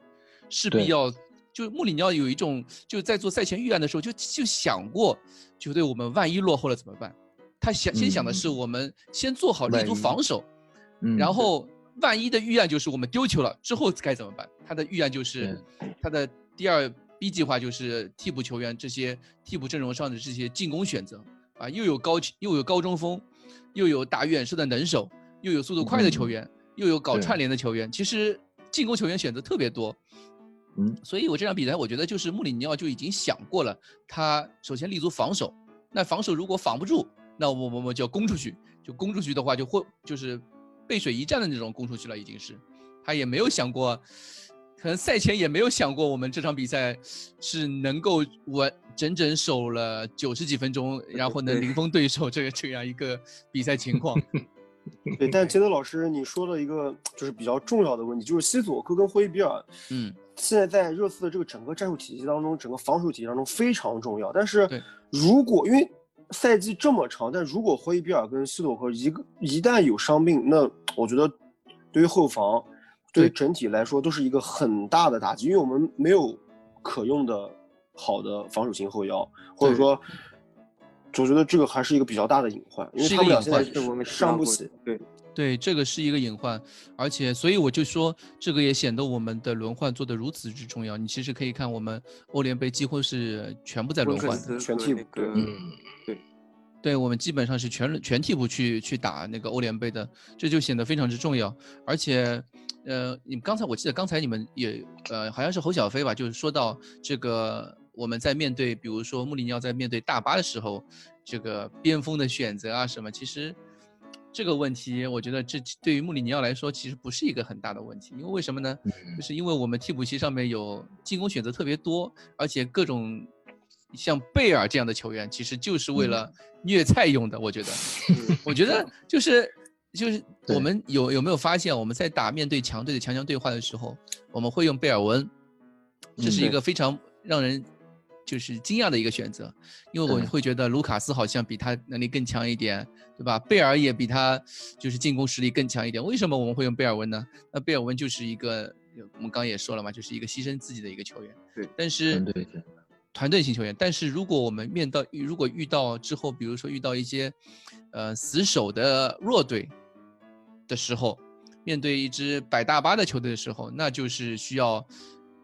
势必要。就穆里尼奥有一种，就在做赛前预案的时候，就就想过，球队我们万一落后了怎么办？他想先想的是我们先做好立足防守，嗯，然后万一的预案就是我们丢球了之后该怎么办？他的预案就是他的第二 B 计划就是替补球员这些替补阵容上的这些进攻选择啊，又有高又有高中锋，又有打远射的能手，又有速度快的球员，又有搞串联的球员，其实进攻球员选择特别多。嗯，所以我这场比赛，我觉得就是穆里尼奥就已经想过了，他首先立足防守，那防守如果防不住，那我我们就要攻出去，就攻出去的话，就会就是背水一战的那种攻出去了，已经是，他也没有想过，可能赛前也没有想过我们这场比赛是能够完整整守了九十几分钟，然后呢零封对手这个这样一个比赛情况。对，但杰德老师你说了一个就是比较重要的问题，就是西索科跟霍伊比尔嗯，现在在热刺的这个整个战术体系当中，整个防守体系当中非常重要。但是如果因为赛季这么长，但如果霍伊比尔跟西索科一个一旦有伤病，那我觉得对于后防，对于整体来说都是一个很大的打击，因为我们没有可用的好的防守型后腰，或者说。我觉得这个还是一个比较大的隐患，因为他们俩现在个隐患是我们提到过上不起。对，对，这个是一个隐患，而且所以我就说，这个也显得我们的轮换做得如此之重要。你其实可以看，我们欧联杯几乎是全部在轮换全替补嗯，对我们基本上是全全替补去去打那个欧联杯的，这就显得非常之重要。而且，呃，你们刚才我记得刚才你们也呃好像是侯小飞吧，就是说到这个我们在面对比如说穆里尼奥在面对大巴的时候，这个边锋的选择啊什么，其实这个问题我觉得这对于穆里尼奥来说其实不是一个很大的问题，因为为什么呢？就是因为我们替补席上面有进攻选择特别多，而且各种像贝尔这样的球员，其实就是为了虐菜用的。我觉得，我觉得就是就是我们有有没有发现，我们在打面对强队的强强对话的时候，我们会用贝尔温，这是一嗯个非常让人就是惊讶的一个选择，因为我会觉得卢卡斯好像比他能力更强一点，对吧？贝尔也比他就是进攻实力更强一点。为什么我们会用贝尔温呢？那贝尔温就是一个我们刚刚也说了嘛，就是一个牺牲自己的一个球员。对，但是团队型团队型球员，但是如果我们面到如果遇到之后，比如说遇到一些呃死守的弱队的时候，面对一支摆大巴的球队的时候，那就是需要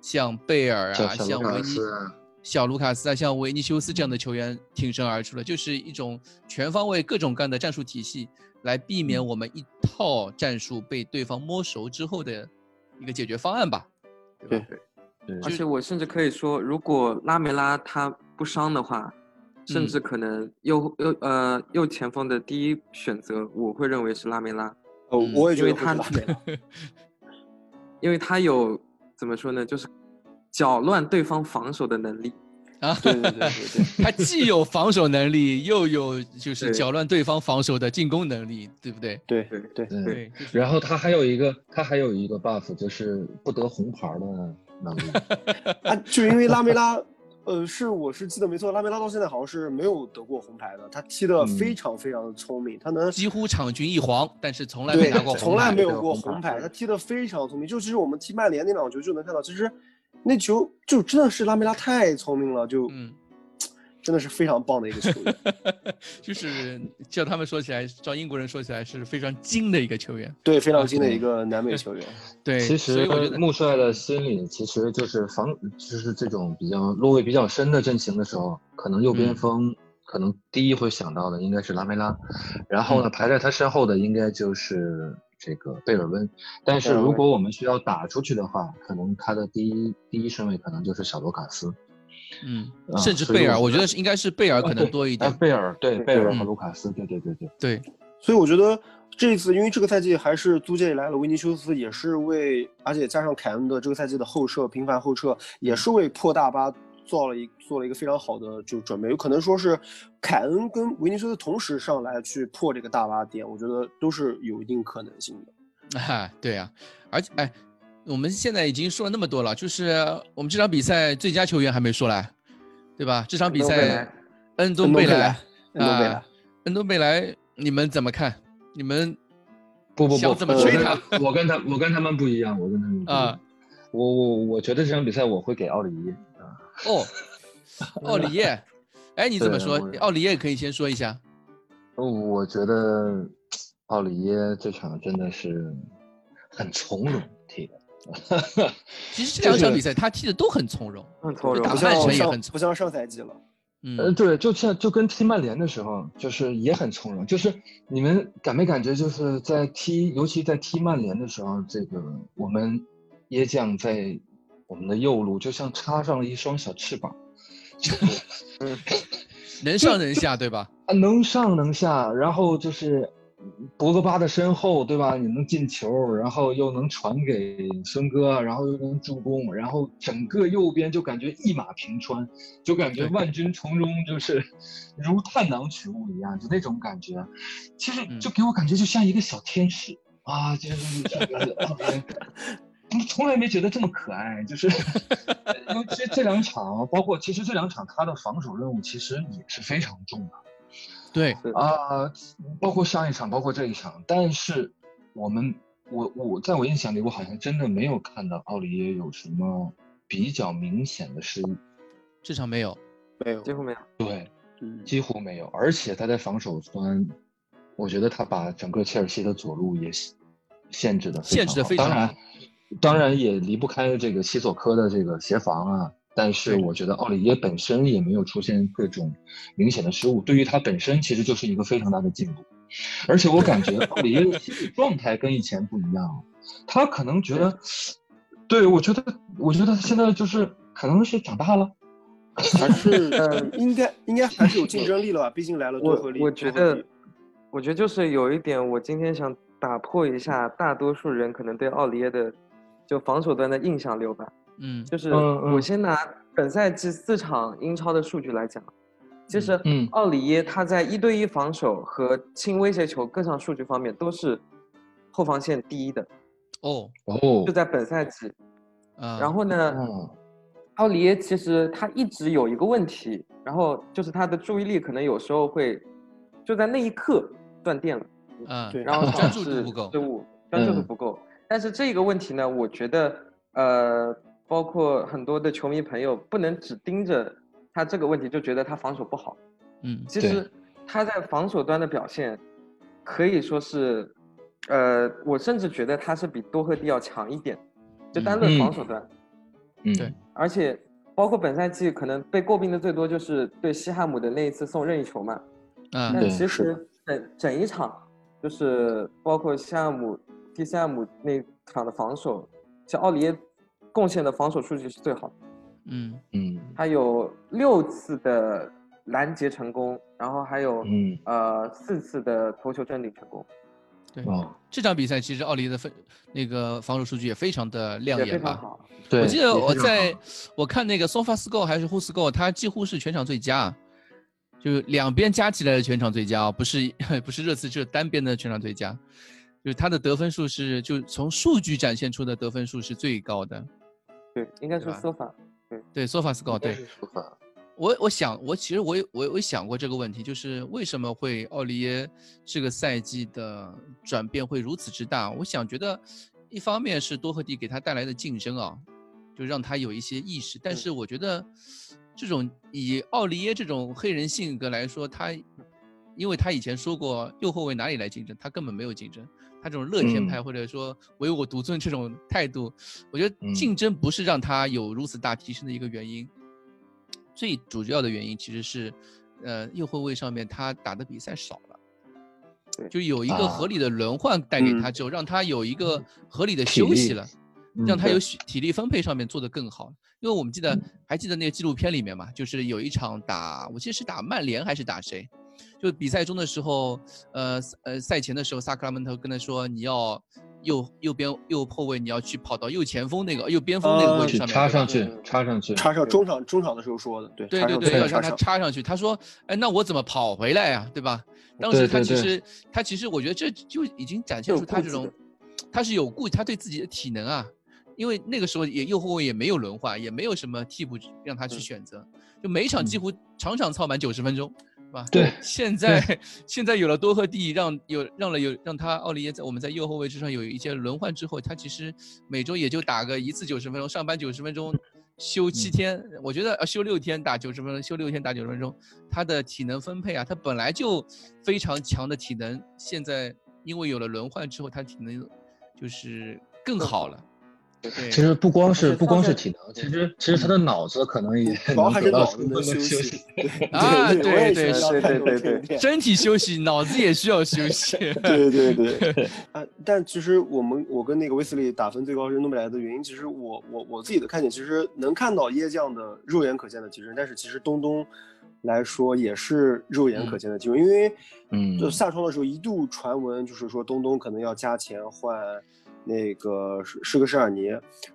像贝尔啊，像维尼小卢卡斯啊，像维尼修斯这样的球员挺身而出了，就是一种全方位各种各样的战术体系，来避免我们一套战术被对方摸熟之后的一个解决方案吧。对对对而且我甚至可以说，如果拉梅拉他不伤的话，甚嗯。至可能右右呃右前锋的第一选择，我会认为是拉梅拉，哦嗯，我也觉得会。因为他有怎么说呢，就是搅乱对方防守的能力。啊，对对对对对，他既有防守能力，又有就是搅乱对方防守的进攻能力，对不对？对对对对对，然后他还有一个，他还有一个 buff，就是不得红牌的能力。啊，就因为拉梅拉，呃，是我是记得没错，拉梅拉到现在好像是没有得过红牌的，他踢的嗯非常非常的聪明，他能几乎场均一黄，但是从来没拿过红牌，从来没有对红牌过红牌，他踢得非常聪明。就其实我们踢曼联那两球就能看到，其实那球就真的是拉梅拉太聪明了，就嗯，真的是非常棒的一个球员。就是叫他们说起来，照英国人说起来是非常精的一个球员。对，非常精的一个南美球员。对，其实我觉得穆帅的心里其实就是防，就是这种比较落位比较深的阵型的时候，可能右边嗯锋可能第一会想到的应该是拉梅拉，然后嗯呢排在他身后的应该就是这个贝尔温。但是如果我们需要打出去的话，可能他的第一第一顺位可能就是小罗卡斯。嗯，啊甚至贝尔，我我觉得是应该是贝尔可能多一啊，点。贝尔对贝尔和嗯卢卡斯，对对对对。对，所以我觉得这一次，因为这个赛季还是租借来了维尼修斯，也是为，而且加上凯恩的这个赛季的后撤频繁后撤，也是为破大巴做了一做了一个非常好的就准备。有可能说是凯恩跟维尼修斯同时上来去破这个大巴点，我觉得都是有一定可能性的。啊，对啊，而且哎，我们现在已经说了那么多了，就是我们这场比赛最佳球员还没说来，对吧？这场比赛，恩东贝莱，恩东贝莱啊，恩东贝莱，你们怎么看？你们不不不，想怎么我跟吹他？我跟他我跟他们不一样，我跟他们啊，我我我觉得这场比赛我会给奥里耶啊。哦，奥里耶，哎，你怎么说？奥里耶可以先说一下。我觉得奥里耶这场真的是很从容踢的。其实这两场比赛他踢的都很从容，很从容打曼城也很从不像上赛季了。呃，嗯，对，就像就跟踢曼联的时候，就是也很从容。就是你们感没感觉，就是在踢，尤其在踢曼联的时候，这个我们椰将在我们的右路就像插上了一双小翅膀，能上能下，对吧？啊，能上能下，然后就是博格巴的身后，对吧？你能进球，然后又能传给孙哥，然后又能助攻，然后整个右边就感觉一马平川，就感觉万军从中，就是如探囊取物一样，就那种感觉。其实嗯就给我感觉就像一个小天使啊，就是从来没觉得这么可爱，就是因为这这两场，包括其实这两场他的防守任务其实也是非常重的。对，啊、包括上一场，包括这一场，但是我们，我我在我印象里，我好像真的没有看到奥里耶有什么比较明显的失误，这场没有。没有几，乎没有。对，嗯，几乎没有，而且他在防守端，我觉得他把整个切尔西的左路也限限制的限制的非常当然，当然也离不开这个西索科的这个协防啊。但是我觉得奥里耶本身也没有出现各种明显的失误，对于他本身其实就是一个非常大的进步。而且我感觉奥里耶的心理状态跟以前不一样了，他可能觉得，对我觉得，我觉得他现在就是可能是长大了。还是 呃，应该应该还是有竞争力了吧？毕竟来了多我合力。我觉得，我觉得就是有一点，我今天想打破一下大多数人可能对奥里耶的就防守端的印象留白。嗯，就是我先拿本赛季四场英超的数据来讲，其实嗯奥里耶他在一对一防守和轻威胁球各项数据方面都是后防线第一的，哦，哦就在本赛季。嗯，然后呢，嗯奥里耶其实他一直有一个问题，然后就是他的注意力可能有时候会就在那一刻断电了，嗯，对然后专导致注度不够失误，专注度嗯不够。但是这个问题呢，我觉得呃，包括很多的球迷朋友不能只盯着他这个问题就觉得他防守不好，嗯，其实他在防守端的表现可以说是，呃，我甚至觉得他是比多赫蒂要强一点，就单论嗯防守端。嗯，对而且包括本赛季可能被诟病的最多就是对西汉姆的那一次送任意球嘛，嗯，对但其实整整一场就是包括西汉姆第西汉姆那场的防守，像奥里耶贡献的防守数据是最好的，嗯。嗯。他有六次的拦截成功，然后还有嗯。呃四次的头球争顶成功，对，哦，这场比赛其实奥利耶的分那个防守数据也非常的亮眼吧？非常好。对，我记得我在我看那个 SofaScore 还是 WhoScore，他几乎是全场最佳，就两边加起来的全场最佳啊，不是 不是热刺这单边的全场最佳，就是他的得分数是就从数据展现出的得分数是最高的。对，应该是 sofa。对对是说法我我想我其实我有我有我想过这个问题，就是为什么会奥利耶这个赛季的转变会如此之大？我想觉得一方面是多赫蒂给他带来的竞争啊，就让他有一些意识，但是我觉得这种以奥利耶这种黑人性格来说，他因为他以前说过右后卫哪里来竞争，他根本没有竞争。他这种乐天派嗯或者说唯我独尊这种态度，我觉得嗯竞争不是让他有如此大提升的一个原因。最主要的原因其实是，呃，右后卫上面他打的比赛少了，就有一个啊合理的轮换带给他嗯之后，让他有一个合理的休息了。让他有体体力分配上面做得更好。因为我们记得嗯还记得那个纪录片里面嘛，就是有一场打，我记得是打曼联还是打谁，就比赛中的时候，呃呃赛前的时候，萨克拉门特跟他说你要右右边右后卫你要去跑到右前锋那个右边锋那个位置上插上？去，插上去，插上中场中场的时候说的，对，对对对，要让他插上去。他说：“哎，那我怎么跑回来呀、对吧？”当时他对对其实他其实我觉得这就已经展现出他这种他是有顾他对自己的体能啊，因为那个时候也右后卫也没有轮换，也没有什么替补让他去嗯。选择，就每一场几乎场场操满九十分钟，是吧？对 现在现在有了多赫蒂，让有让了有让他奥利耶在我们在右后卫之上有一些轮换之后，他其实每周也就打个一次九十分钟，上班九十分钟，休七天，我觉得呃休六天打九十分钟，休六天打九十分钟，他的体能分配啊，他本来就非常强的体能，现在因为有了轮换之后，他体能就是更好了。对，其实不光是不光是体能，其实其实他的脑子可能也主要还是能得到脑子能充分的休息。对啊对，对对对对对身体休息，脑子也需要休息。对对对，啊，但其实我们我跟那个威斯利打分最高是诺贝莱的原因，其实我我我自己的看点，其实能看到椰酱的肉眼可见的提升，但是其实东东来说也是肉眼可见的提升，因为嗯。就下窗的时候一度传闻就是说东东可能要加钱换那个是是个施尔尼，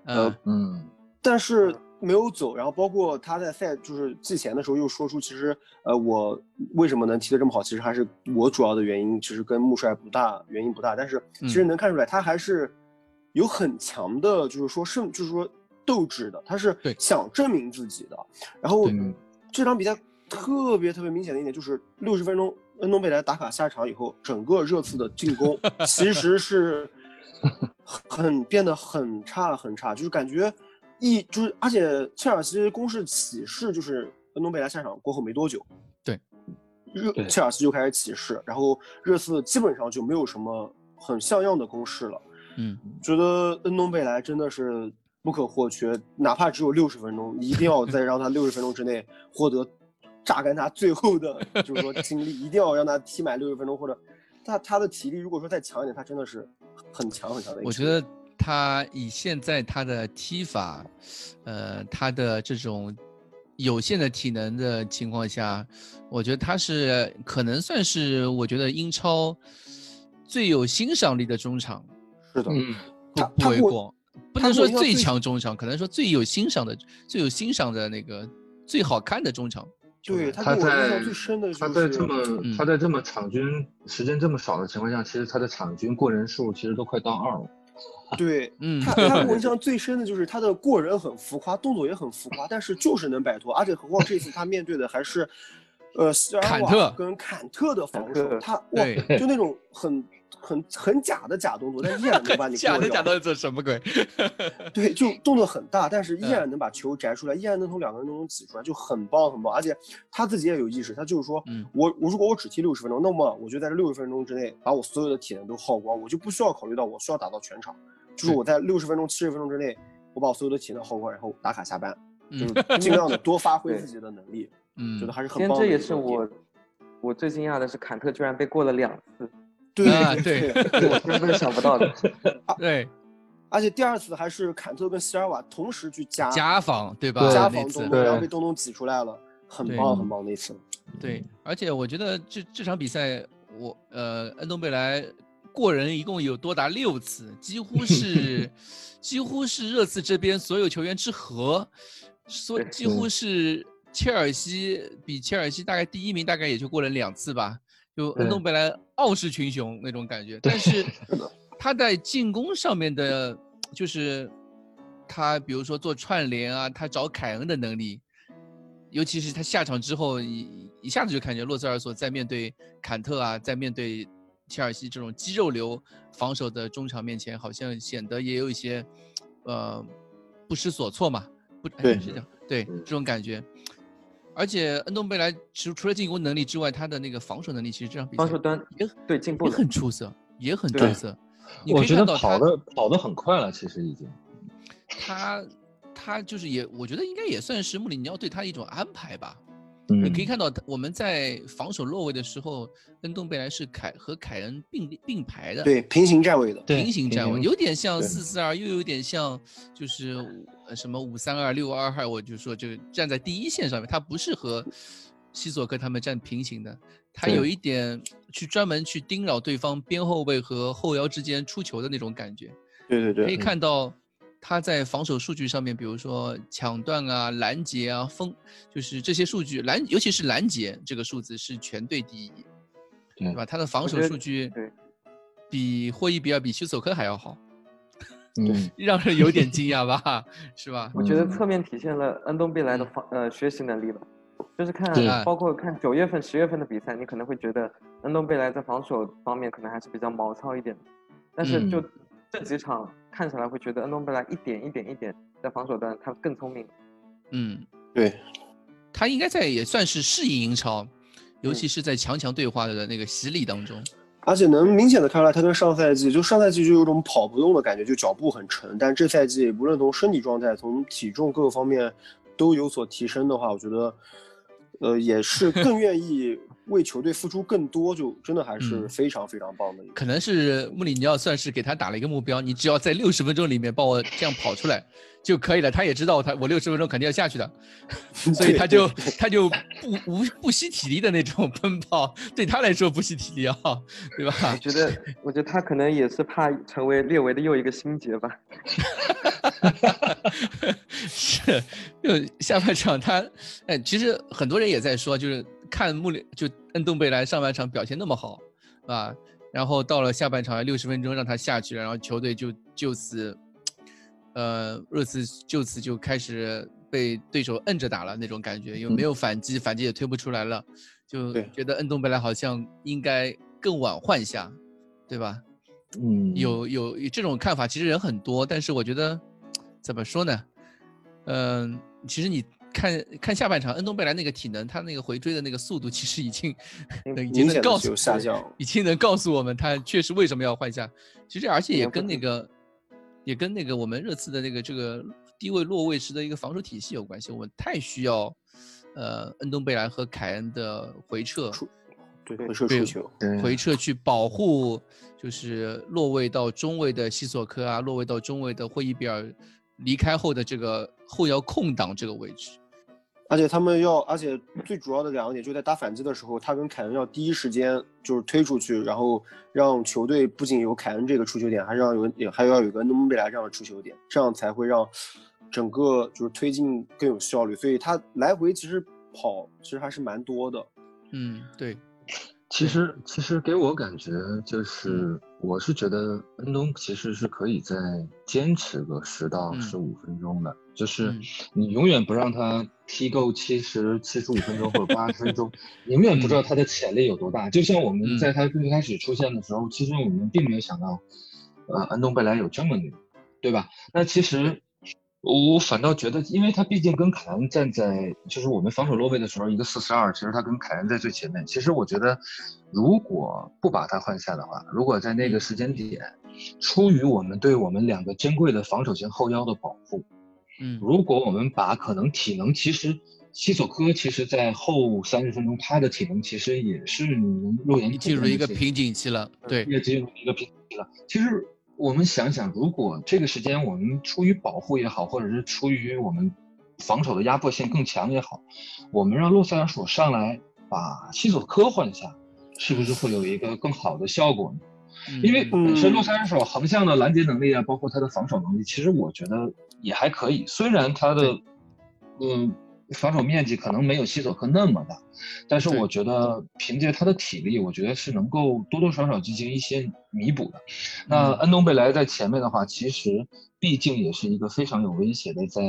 嗯嗯。但是没有走，然后包括他在赛就是季前的时候又说出，其实呃我为什么能踢得这么好，其实还是我主要的原因，其实跟穆帅不大原因不大，但是其实嗯能看出来他还是有很强的，就是说胜就是说斗志的，他是想证明自己的。然后这场比赛特别特别明显的一点就是六十分钟，恩东贝莱打卡下场以后，整个热刺的进攻 其实是很变得很差很差，就是感觉一就是，而且切尔西攻势起势就是恩东贝莱下场过后没多久，对，热切尔西就开始起势，然后热刺基本上就没有什么很像样的攻势了。嗯，觉得恩东贝莱真的是不可或缺，哪怕只有六十分钟，一定要再让他六十分钟之内获得榨干他最后的，就是说精力，一定要让他踢满六十分钟，或者他他的体力如果说再强一点，他真的是很强很强的一个。我觉得他以现在他的踢法，呃，他的这种有限的体能的情况下，我觉得他是可能算是我觉得英超最有欣赏力的中场，是的，嗯他不不为过。不能说最强中场，可能说最有欣赏的、最有欣赏的那个、最好看的中场。对他给我印象在最深的他就是在这么嗯他在这么场均时间这么少的情况下，其实他的场均过人数其实都快到二了。对，嗯他他给我印象最深的就是他的过人很浮夸，动作也很浮夸，但是就是能摆脱，而且何况这次他面对的还是，呃，斯尔瓦坎特跟坎特的防守，他哇，就那种很很很假的假动作，但依然能 把你假的过掉假的这什么鬼？对，就动作很大，但是依嗯然能把球摘出来，依然能从两个人当中挤出来，就很棒很棒。而且他自己也有意识，他就是说，嗯我我如果我只踢六十分钟，那么我就在这六十分钟之内把我所有的体能都耗光，我就不需要考虑到我需要打到全场，就是我在六十分钟、七十分钟之内，我把我所有的体能耗光，然后打卡下班，就嗯是尽量的 多发挥自己的能力，嗯，觉得还是很棒的这也是我我最惊讶的是，坎特居然被过了两次，对啊对我根本想不到的。对而且第二次还是坎特跟席尔瓦同时去加家访对吧？加那次防东东，然后被东东挤出来了，很棒很棒那次。对，而且我觉得这这场比赛，我呃，恩东贝莱过人一共有多达六次，几乎是 几乎是热刺这边所有球员之和，所几乎是切尔西比切尔西大概第一名大概也就过了两次吧，就恩东贝莱傲视群雄那种感觉。但是他在进攻上面的，就是他比如说做串联啊，他找凯恩的能力。尤其是他下场之后，一一下子就感觉洛塞尔索在面对坎特啊，在面对切尔西这种肌肉流防守的中场面前，好像显得也有一些，呃，不失所措嘛。不，对，是这样，对这种感觉。而且恩东贝莱除除了进攻能力之外，他的那个防守能力其实这场比赛防守端也对进步也很出色，也很出色。我觉得跑的跑的很快了，其实已经。他。他就是也，我觉得应该也算是穆里尼奥对他一种安排吧。嗯，你可以看到我们在防守落位的时候，恩东贝莱是凯和凯恩并并排的，对，平行站位的，平行站位，有点像四四二，又有点像就是什么五三二六二二，我就说就站在第一线上面，他不是和西索克他们站平行的，他有一点去专门去盯扰对方边后卫和后腰之间出球的那种感觉。对对对，可以看到。他在防守数据上面，比如说抢断啊、拦截啊、封，就是这些数据拦，尤其是拦截这个数字是全队第一，对吧？他的防守数据比霍伊比尔、比西索科还要好，嗯，让人有点惊讶吧？是吧？我觉得侧面体现了恩东贝莱的防呃学习能力吧，就是看包括看九月份、十月份的比赛，你可能会觉得恩东贝莱在防守方面可能还是比较毛糙一点，但是就。这几场看起来会觉得恩东贝莱一点一点一点在防守端他更聪明。嗯，对，他应该在也算是适应英超，尤其是在强强对话的那个洗礼当中。而且能明显的看出来，他跟上赛季就上赛季就有种跑不动的感觉，就脚步很沉。但这赛季无论从身体状态、从体重各个方面都有所提升的话，我觉得，呃，也是更愿意。为球队付出更多，就真的还是非常非常棒的。可能是穆里尼奥算是给他打了一个目标，你只要在六十分钟里面帮我这样跑出来就可以了。他也知道他我六十分钟肯定要下去的，所以他就他就不无不惜体力的那种 奔跑，对他来说不惜体力啊，对吧？我觉得，我觉得他可能也是怕成为列维的又一个心结吧。是，就下半场他，哎，其实很多人也在说，就是。看穆里就恩东贝莱上半场表现那么好，啊，然后到了下半场六十分钟让他下去了，然后球队就就此，呃，热刺就此就开始被对手摁着打了那种感觉，又没有反击，反击也推不出来了，就觉得恩东贝莱好像应该更晚换下，对吧？嗯，有有这种看法，其实人很多，但是我觉得怎么说呢？嗯，其实你。看看下半场，恩东贝莱那个体能，他那个回追的那个速度，其实已经 已经能告诉下降，已经能告诉我们他确实为什么要换下。其实而且也跟那个，也跟那个我们热刺的那个这个低位落位时的一个防守体系有关系。我们太需要，呃，恩东贝莱和凯恩的回撤，对回撤出球，回撤去保护，就是落位到中位的西索科啊，落位到中位的霍伊比尔离开后的这个后腰空档这个位置。而且他们要，而且最主要的两个点就在打反击的时候，他跟凯恩要第一时间就是推出去，然后让球队不仅有凯恩这个出球点，还是要有还要有一个诺姆贝莱这样的出球点，这样才会让整个就是推进更有效率。所以他来回其实跑其实还是蛮多的。嗯，对。其实其实给我感觉就是，我是觉得恩东其实是可以再坚持个十到十五分钟的。就是你永远不让他踢够七十七十五分钟或者八十分钟，永远不知道他的潜力有多大。就像我们在他最开始出现的时候，其实我们并没有想到，呃，安东贝莱有这么牛，对吧？那其实我反倒觉得，因为他毕竟跟凯恩站在就是我们防守落位的时候，一个四十二，其实他跟凯恩在最前面。其实我觉得，如果不把他换下的话，如果在那个时间点，出于我们对我们两个珍贵的防守型后腰的保护。嗯，如果我们把可能体能，其实西索科其实在后三十分钟，他的体能其实也是你能肉眼进入一个瓶颈期了，对，也进入一个瓶颈期了。其实我们想想，如果这个时间我们出于保护也好，或者是出于我们防守的压迫性更强也好，我们让洛塞尔索上来把西索科换下，是不是会有一个更好的效果呢？因为本身洛塞尔索横向的拦截能力啊，包括他的防守能力，其实我觉得也还可以。虽然他的嗯防守面积可能没有西索科那么大，但是我觉得凭借他的体力，我觉得是能够多多少少进行一些弥补的。那安东贝莱在前面的话，其实。毕竟也是一个非常有威胁的，在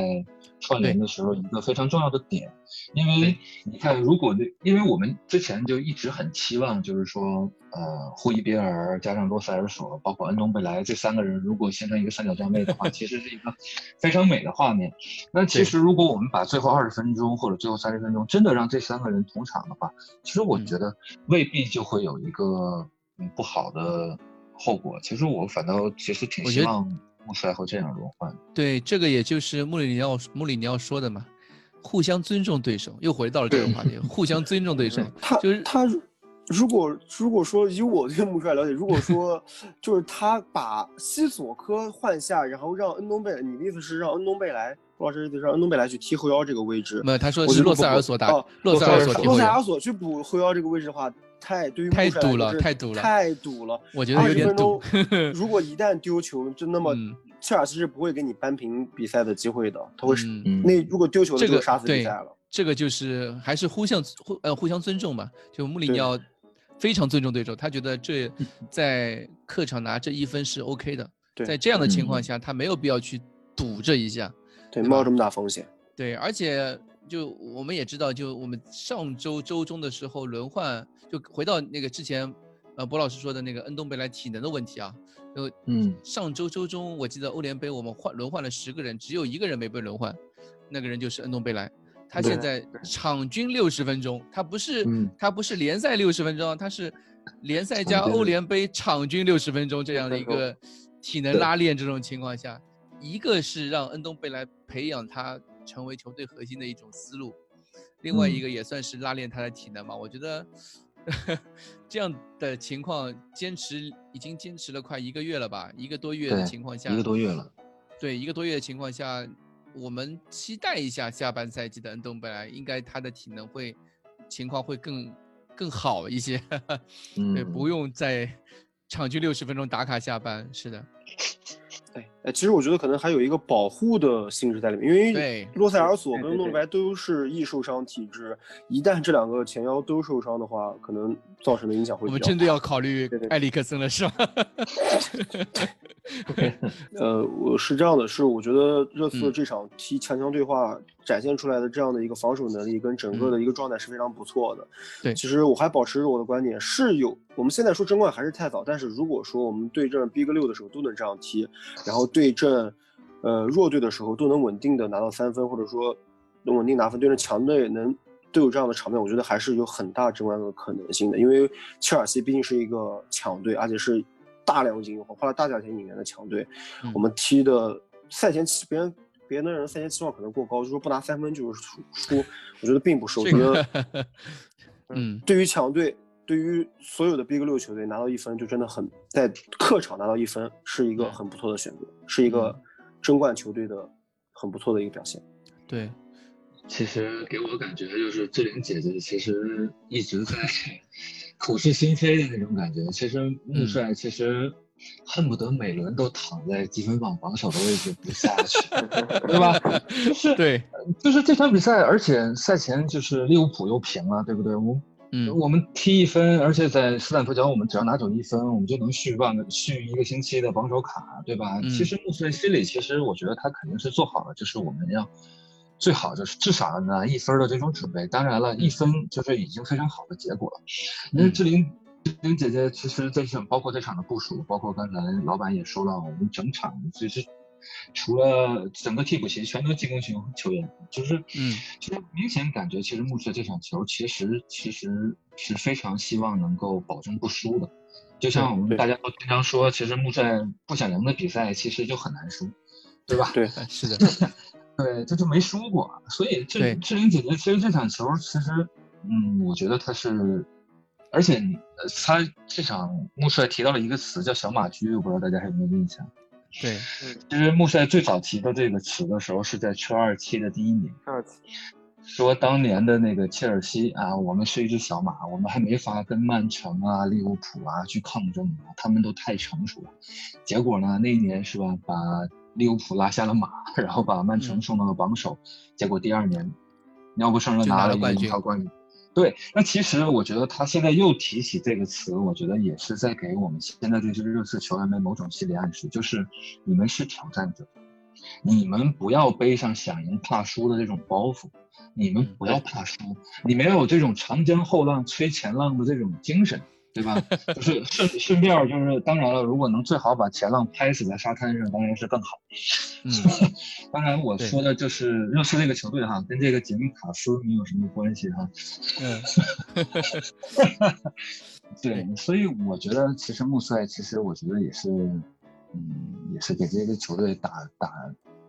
串联的时候一个非常重要的点，因为你看，如果因为我们之前就一直很期望，就是说，呃，霍伊别尔加上罗塞尔索，包括安东贝莱这三个人，如果形成一个三角站位的话，其实是一个非常美的画面。那其实如果我们把最后二十分钟或者最后三十分钟真的让这三个人同场的话，其实我觉得未必就会有一个嗯不好的后果。其实我反倒其实挺希望。穆帅会这样轮换，对，这个也就是穆里尼奥穆里尼奥说的嘛，互相尊重对手，又回到了这个话题，互相尊重对手。他就是他，如果如果说以我对穆帅了解，如果说 就是他把西索科换下，然后让恩东贝，你的意思是让恩东贝莱，罗老师意思让恩东贝来去踢后腰这个位置？没有，他说是洛塞尔索打，洛塞尔索洛塞尔索去补后腰这个位置的话。太对于太堵了，太堵了，太堵了。我觉得有点堵。如果一旦丢球，就那么切尔西是不会给你扳平比赛的机会的。他会那如果丢球这个杀死比赛了。这个就是还是互相互呃互相尊重吧。就穆里尼奥非常尊重对手，他觉得这在客场拿这一分是 OK 的。在这样的情况下，他没有必要去赌这一下，对，冒这么大风险。对，而且就我们也知道，就我们上周周中的时候轮换。就回到那个之前，呃，博老师说的那个恩东贝莱体能的问题啊，就嗯，上周周中我记得欧联杯我们换轮换了十个人，只有一个人没被轮换，那个人就是恩东贝莱，他现在场均六十分钟，他不是他不是联赛六十分钟，他是联赛加欧联杯场均六十分钟这样的一个体能拉练，这种情况下，一个是让恩东贝莱培养他成为球队核心的一种思路，另外一个也算是拉练他的体能嘛，我觉得。这样的情况坚持已经坚持了快一个月了吧？一个多月的情况下，一个多月了。对，一个多月的情况下，我们期待一下下半赛季的恩东贝莱，应该他的体能会情况会更更好一些。对，不用在场均六十分钟打卡下班。是的。哎哎，其实我觉得可能还有一个保护的性质在里面，因为洛塞尔索跟诺里白都是易受伤体质，一旦这两个前腰都受伤的话，可能造成的影响会。我们真的要考虑埃里克森了，是吗？呃，我是这样的，是我觉得热刺这场踢强强对话展现出来的这样的一个防守能力跟整个的一个状态是非常不错的。对，其实我还保持着我的观点，是有我们现在说争冠还是太早，但是如果说我们对阵 Big 六的时候都能这样踢。然后对阵，呃弱队的时候都能稳定的拿到三分，或者说能稳定拿分，对阵强队能都有这样的场面，我觉得还是有很大争冠的可能性的。因为切尔西毕竟是一个强队，而且是大量引援花了大价钱引援的强队。我们踢的赛前期，别人别的人赛前期望可能过高，就说不拿三分就是输输，我觉得并不是。我觉得，嗯，对于强队。对于所有的 Big 六球队，拿到一分就真的很在客场拿到一分是一个很不错的选择，是一个争冠球队的很不错的一个表现。对，其实给我感觉就是志玲姐姐其实一直在 口是心非的那种感觉。其实穆帅其实恨不得每轮都躺在积分榜榜首的位置不下去，对吧？就是对，就是这场比赛，而且赛前就是利物浦又平了，对不对？我。嗯，我们踢一分，而且在斯坦福桥，我们只要拿走一分，我们就能续半个续一个星期的榜首卡，对吧？其实穆帅心里，其实我觉得他肯定是做好了，就是我们要最好就是至少拿一分的这种准备。当然了，一分就是已经非常好的结果了。因为志玲，志玲姐姐，其实这场包括这场的部署，包括刚才老板也说了，我们整场其实。除了整个替补席全都进攻型球员，就是，嗯，其实明显感觉，其实穆帅这场球其实其实是非常希望能够保证不输的。就像我们大家都经常说，其实穆帅不想赢的比赛，其实就很难输，对吧？对，是的，对，这就没输过。所以志志玲姐姐，其实这场球，其实，嗯，我觉得她是，而且他这场穆帅提到了一个词叫小马驹，我不知道大家还有没有印象。对，其实穆帅最早提到这个词的时候是在车二期的第一年。二期，说当年的那个切尔西啊，我们是一只小马，我们还没法跟曼城啊、利物浦啊去抗争啊，他们都太成熟了。结果呢，那一年是吧，把利物浦拉下了马，然后把曼城送到了榜首。结果第二年，尿不生的拿了冠军。对，那其实我觉得他现在又提起这个词，我觉得也是在给我们现在这些热刺球员们某种心理暗示，就是你们是挑战者，你们不要背上想赢怕输的这种包袱。你们不要怕输，你们要有这种长江后浪推前浪的这种精神，对吧？就是顺顺便就是，当然了，如果能最好把前浪拍死在沙滩上，当然是更好。嗯，当然我说的就是热刺这个球队哈，跟这个杰米卡斯没有什么关系哈。嗯，对，所以我觉得其实穆帅其实我觉得也是，嗯，也是给这个球队打打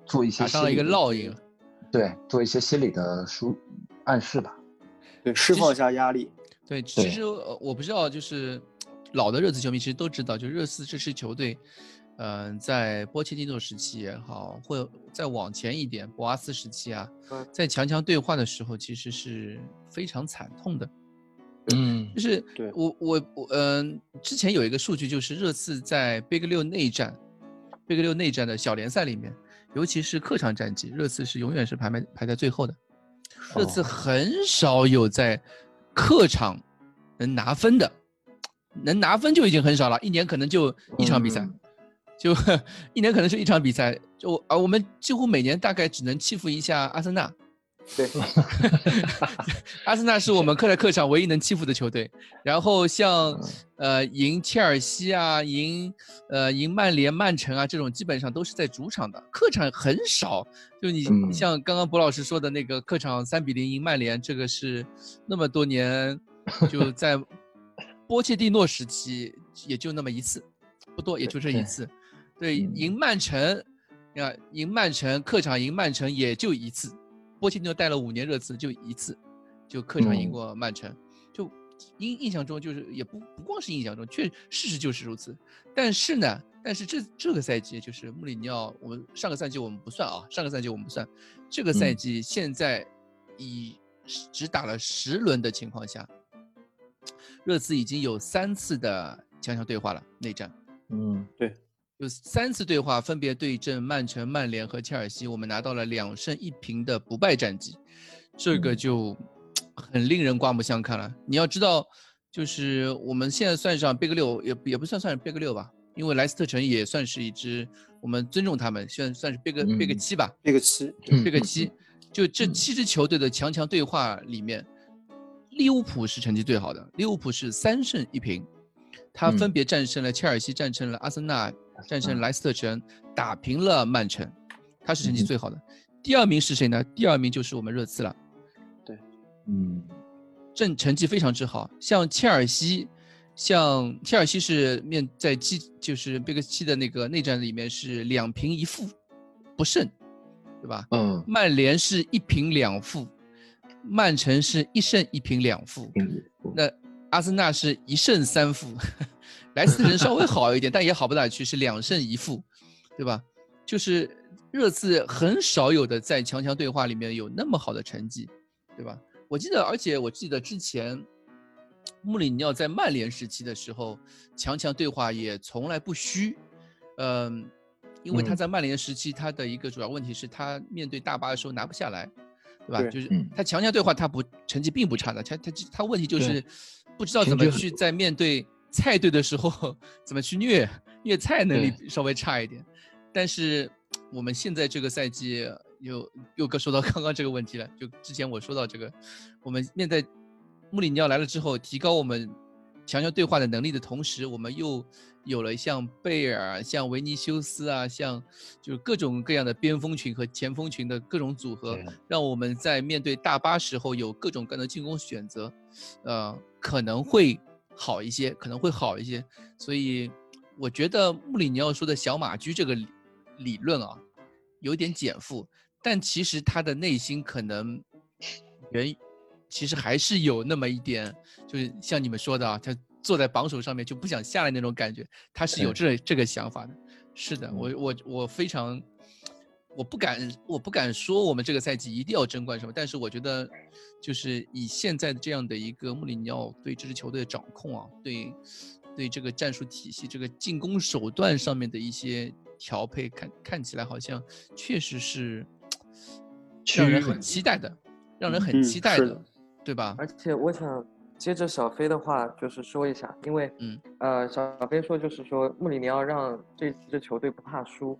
做一些打上了一个烙印。对，做一些心理的疏暗示吧，对，释放一下压力。对，其实我不知道，就是老的热刺球迷其实都知道，就热刺这支球队，嗯，在波切蒂诺时期也好，或再往前一点，博阿斯时期啊，在强强对话的时候，其实是非常惨痛的。嗯，就是我我我嗯，之前有一个数据，就是热刺在 Big 六内战，，Big 六内战的小联赛里面。尤其是客场战绩，热刺是永远是排排排在最后的。热刺很少有在客场能拿分的，能拿分就已经很少了，一年可能就一场比赛，就 一年可能就一场比赛，就啊，我们几乎每年大概只能欺负一下阿森纳。对，阿森纳是我们客在客场唯一能欺负的球队。然后像呃赢切尔西啊，赢呃赢曼联、曼城啊这种，基本上都是在主场的，客场很少。就你你像刚刚博老师说的那个客场三比零赢曼联，这个是那么多年 就在波切蒂诺时期也就那么一次，不多，也就这一次。对，赢曼城，你看赢曼城，客场赢曼城也就一次。波切蒂诺带了五年热刺，就一次，就客场赢过曼城，就印印象中就是也不不光是印象中，确事实就是如此。但是呢，但是这这个赛季就是穆里尼奥，我们上个赛季我们不算啊，上个赛季我们不算，这个赛季现在以只打了十轮的情况下，热刺已经有三次的强强对话了内战。嗯，对。有三次对话，分别对阵曼城、曼联和切尔西，我们拿到了两胜一平的不败战绩，这个就很令人刮目相看了。你要知道，就是我们现在算上贝格六，也也不算算是贝格六吧，因为莱斯特城也算是一支，我们尊重他们，算算是贝格贝格七吧，贝格七，贝格七。就这七支球队的强强对话里面，利物浦是成绩最好的，利物浦是三胜一平，他分别战胜了切尔西，战胜了阿森纳。战胜莱斯特城，打平了曼城，他是成绩最好的。第二名是谁呢？第二名就是我们热刺了。对，嗯，正成绩非常之好。像切尔西，像切尔西是面在七，就是贝克七的那个内战里面是两平一负，不胜，对吧？嗯。曼联是一平两负，曼城是一胜一平两负。那阿森纳是一胜三负。莱斯特城稍微好一点，但也好不到哪去，是两胜一负，对吧？就是热刺很少有的在强强对话里面有那么好的成绩，对吧？我记得，而且我记得之前穆里尼奥在曼联时期的时候，强强对话也从来不虚，嗯，因为他在曼联时期他的一个主要问题是他面对大巴的时候拿不下来，对吧？就是他强强对话他不成绩并不差的，他他他问题就是不知道怎么去在面对。菜队的时候 怎么去虐虐菜能力稍微差一点，但是我们现在这个赛季又又说到刚刚这个问题了。就之前我说到这个，我们面对穆里尼奥来了之后，提高我们强强对话的能力的同时，我们又有了像贝尔、像维尼修斯啊，像就是各种各样的边锋群和前锋群的各种组合，让我们在面对大巴时候有各种各样的进攻选择，呃，可能会。好一些，可能会好一些，所以我觉得穆里尼奥说的小马驹这个理论啊，有点减负，但其实他的内心可能原其实还是有那么一点，就是像你们说的啊，他坐在榜首上面就不想下来那种感觉，他是有这这个想法的。是的，我我我非常我不敢，我不敢说我们这个赛季一定要争冠什么，但是我觉得，就是以现在的这样的一个穆里尼奥对这支球队的掌控啊，对，对这个战术体系、这个进攻手段上面的一些调配，看看起来好像确实是让人很期待的，让人很期待的，对吧？而且我想接着小飞的话，就是说一下，因为，嗯，呃，小飞说就是说穆里尼奥让这支球队不怕输。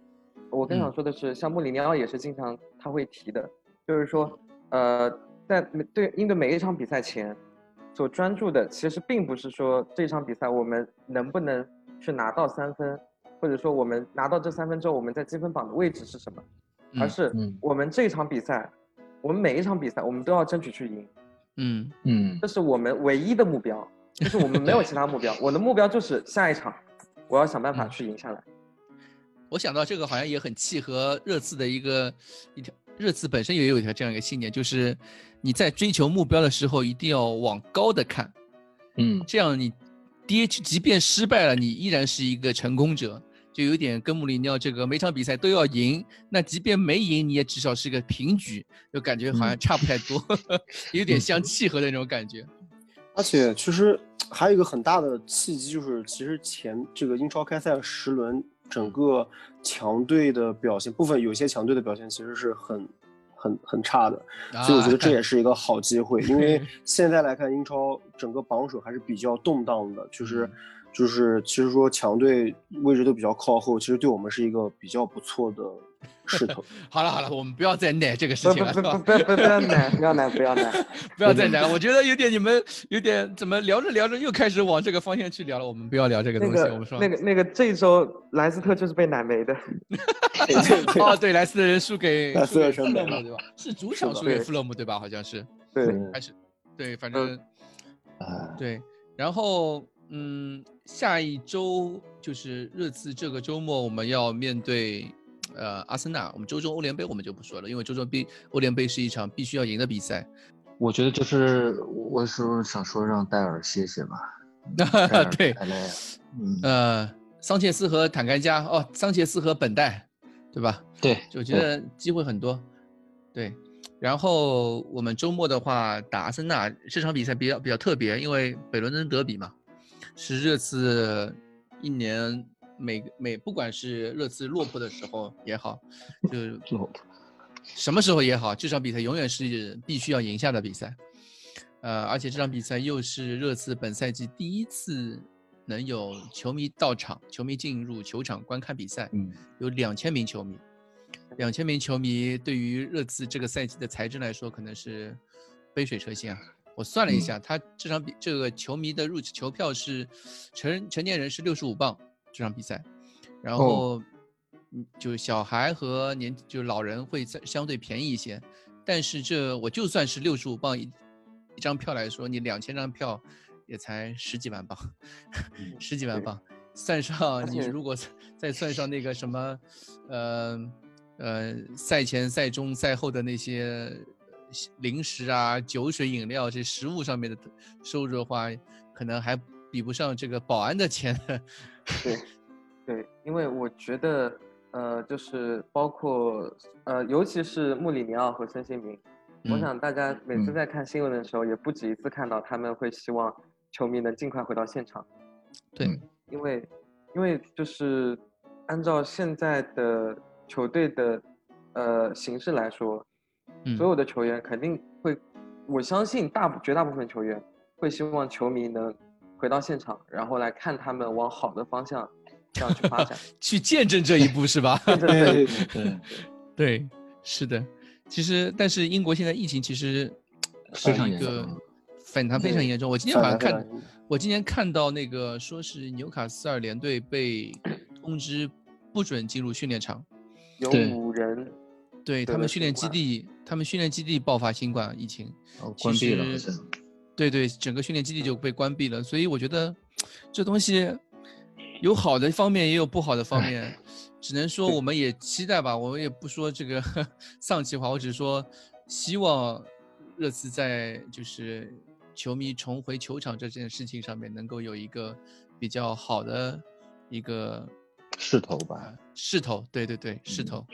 我更想说的是，像穆里尼奥也是经常他会提的，就是说，呃，在对应对每一场比赛前，所专注的其实并不是说这场比赛我们能不能去拿到三分，或者说我们拿到这三分之后我们在积分榜的位置是什么，而是我们这场比赛，我们每一场比赛我们都要争取去赢，嗯。嗯，这是我们唯一的目标，就是我们没有其他目标，我的目标就是下一场，我要想办法去赢下来。我想到这个好像也很契合热刺的一个一条，热刺本身也有一条这样一个信念，就是你在追求目标的时候一定要往高的看，嗯，这样你跌即便失败了，你依然是一个成功者，就有点跟穆里尼奥这个每场比赛都要赢，那即便没赢，你也至少是个平局，就感觉好像差不太多，有点相契合的那种感觉。而且其实还有一个很大的契机，就是其实前这个英超开赛十轮。整个强队的表现，部分有些强队的表现其实是很、很、很差的，所以我觉得这也 是一个好机会。因为 现在来看，英超整个榜首还是比较动荡的，就是、就是，其实说强队位置都比较靠后，其实对我们是一个比较不错的。势头。好了好了，我们不要再奶这个事情了。不不不不不不要奶，不要奶，不要奶，不要再奶。我觉得有点你们有点怎么聊着聊着又开始往这个方向去聊了。我们不要聊这个东西。我们说那个那个这一周莱斯特就是被奶没的。哦，对，莱斯特人输给莱斯特富勒姆对吧？是主场输给富勒姆对吧？好像是。对。还是对，反正啊对。然后嗯，下一周就是热刺这个周末我们要面对。呃，阿森纳，我们周中欧联杯我们就不说了，因为周中杯欧联杯是一场必须要赢的比赛。我觉得就是我是想说让戴尔歇歇吧。对，太累了。嗯，呃，桑切斯和坦甘加，哦，桑切斯和本代，对吧？对，我觉得机会很多。对，然后我们周末的话打阿森纳这场比赛比较比较特别，因为北伦敦德比嘛，是热刺一年。每每不管是热刺落魄的时候也好，就 什么时候也好，这场比赛永远是必须要赢下的比赛。呃，而且这场比赛又是热刺本赛季第一次能有球迷到场，球迷进入球场观看比赛，嗯，有两千名球迷，两千名球迷对于热刺这个赛季的财政来说可能是杯水车薪啊。我算了一下，他这场比这个球迷的入球票是成成年人是六十五磅。这场比赛，然后，嗯，就小孩和年就老人会相相对便宜一些，但是这我就算是六十五磅一一张票来说，你两千张票也才十几万镑，十几万镑，算上你如果再算上那个什么，呃呃，赛前、赛中、赛后的那些零食啊、酒水、饮料这食物上面的收入的话，可能还比不上这个保安的钱。对，对，因为我觉得，呃，就是包括，呃，尤其是穆里尼奥和孙兴民，我想大家每次在看新闻的时候，也不止一次看到他们会希望球迷能尽快回到现场。对，因为，因为就是按照现在的球队的，呃，形式来说，所有的球员肯定会，我相信大绝大部分球员会希望球迷能。回到现场，然后来看他们往好的方向这样去发展，去见证这一步是吧？对对 对，是的。其实，但是英国现在疫情其实非常一个反弹非常严重。我今天晚上看，我今天看到那个说是纽卡斯尔联队被通知不准进入训练场，有五人，对他们训练基地，他们训练基地爆发新冠疫情，关闭了。对对，整个训练基地就被关闭了，所以我觉得这东西有好的方面，也有不好的方面，只能说我们也期待吧。我们也不说这个 丧气话，我只是说希望热刺在就是球迷重回球场这件事情上面能够有一个比较好的一个势头吧。势头，对对对，势头。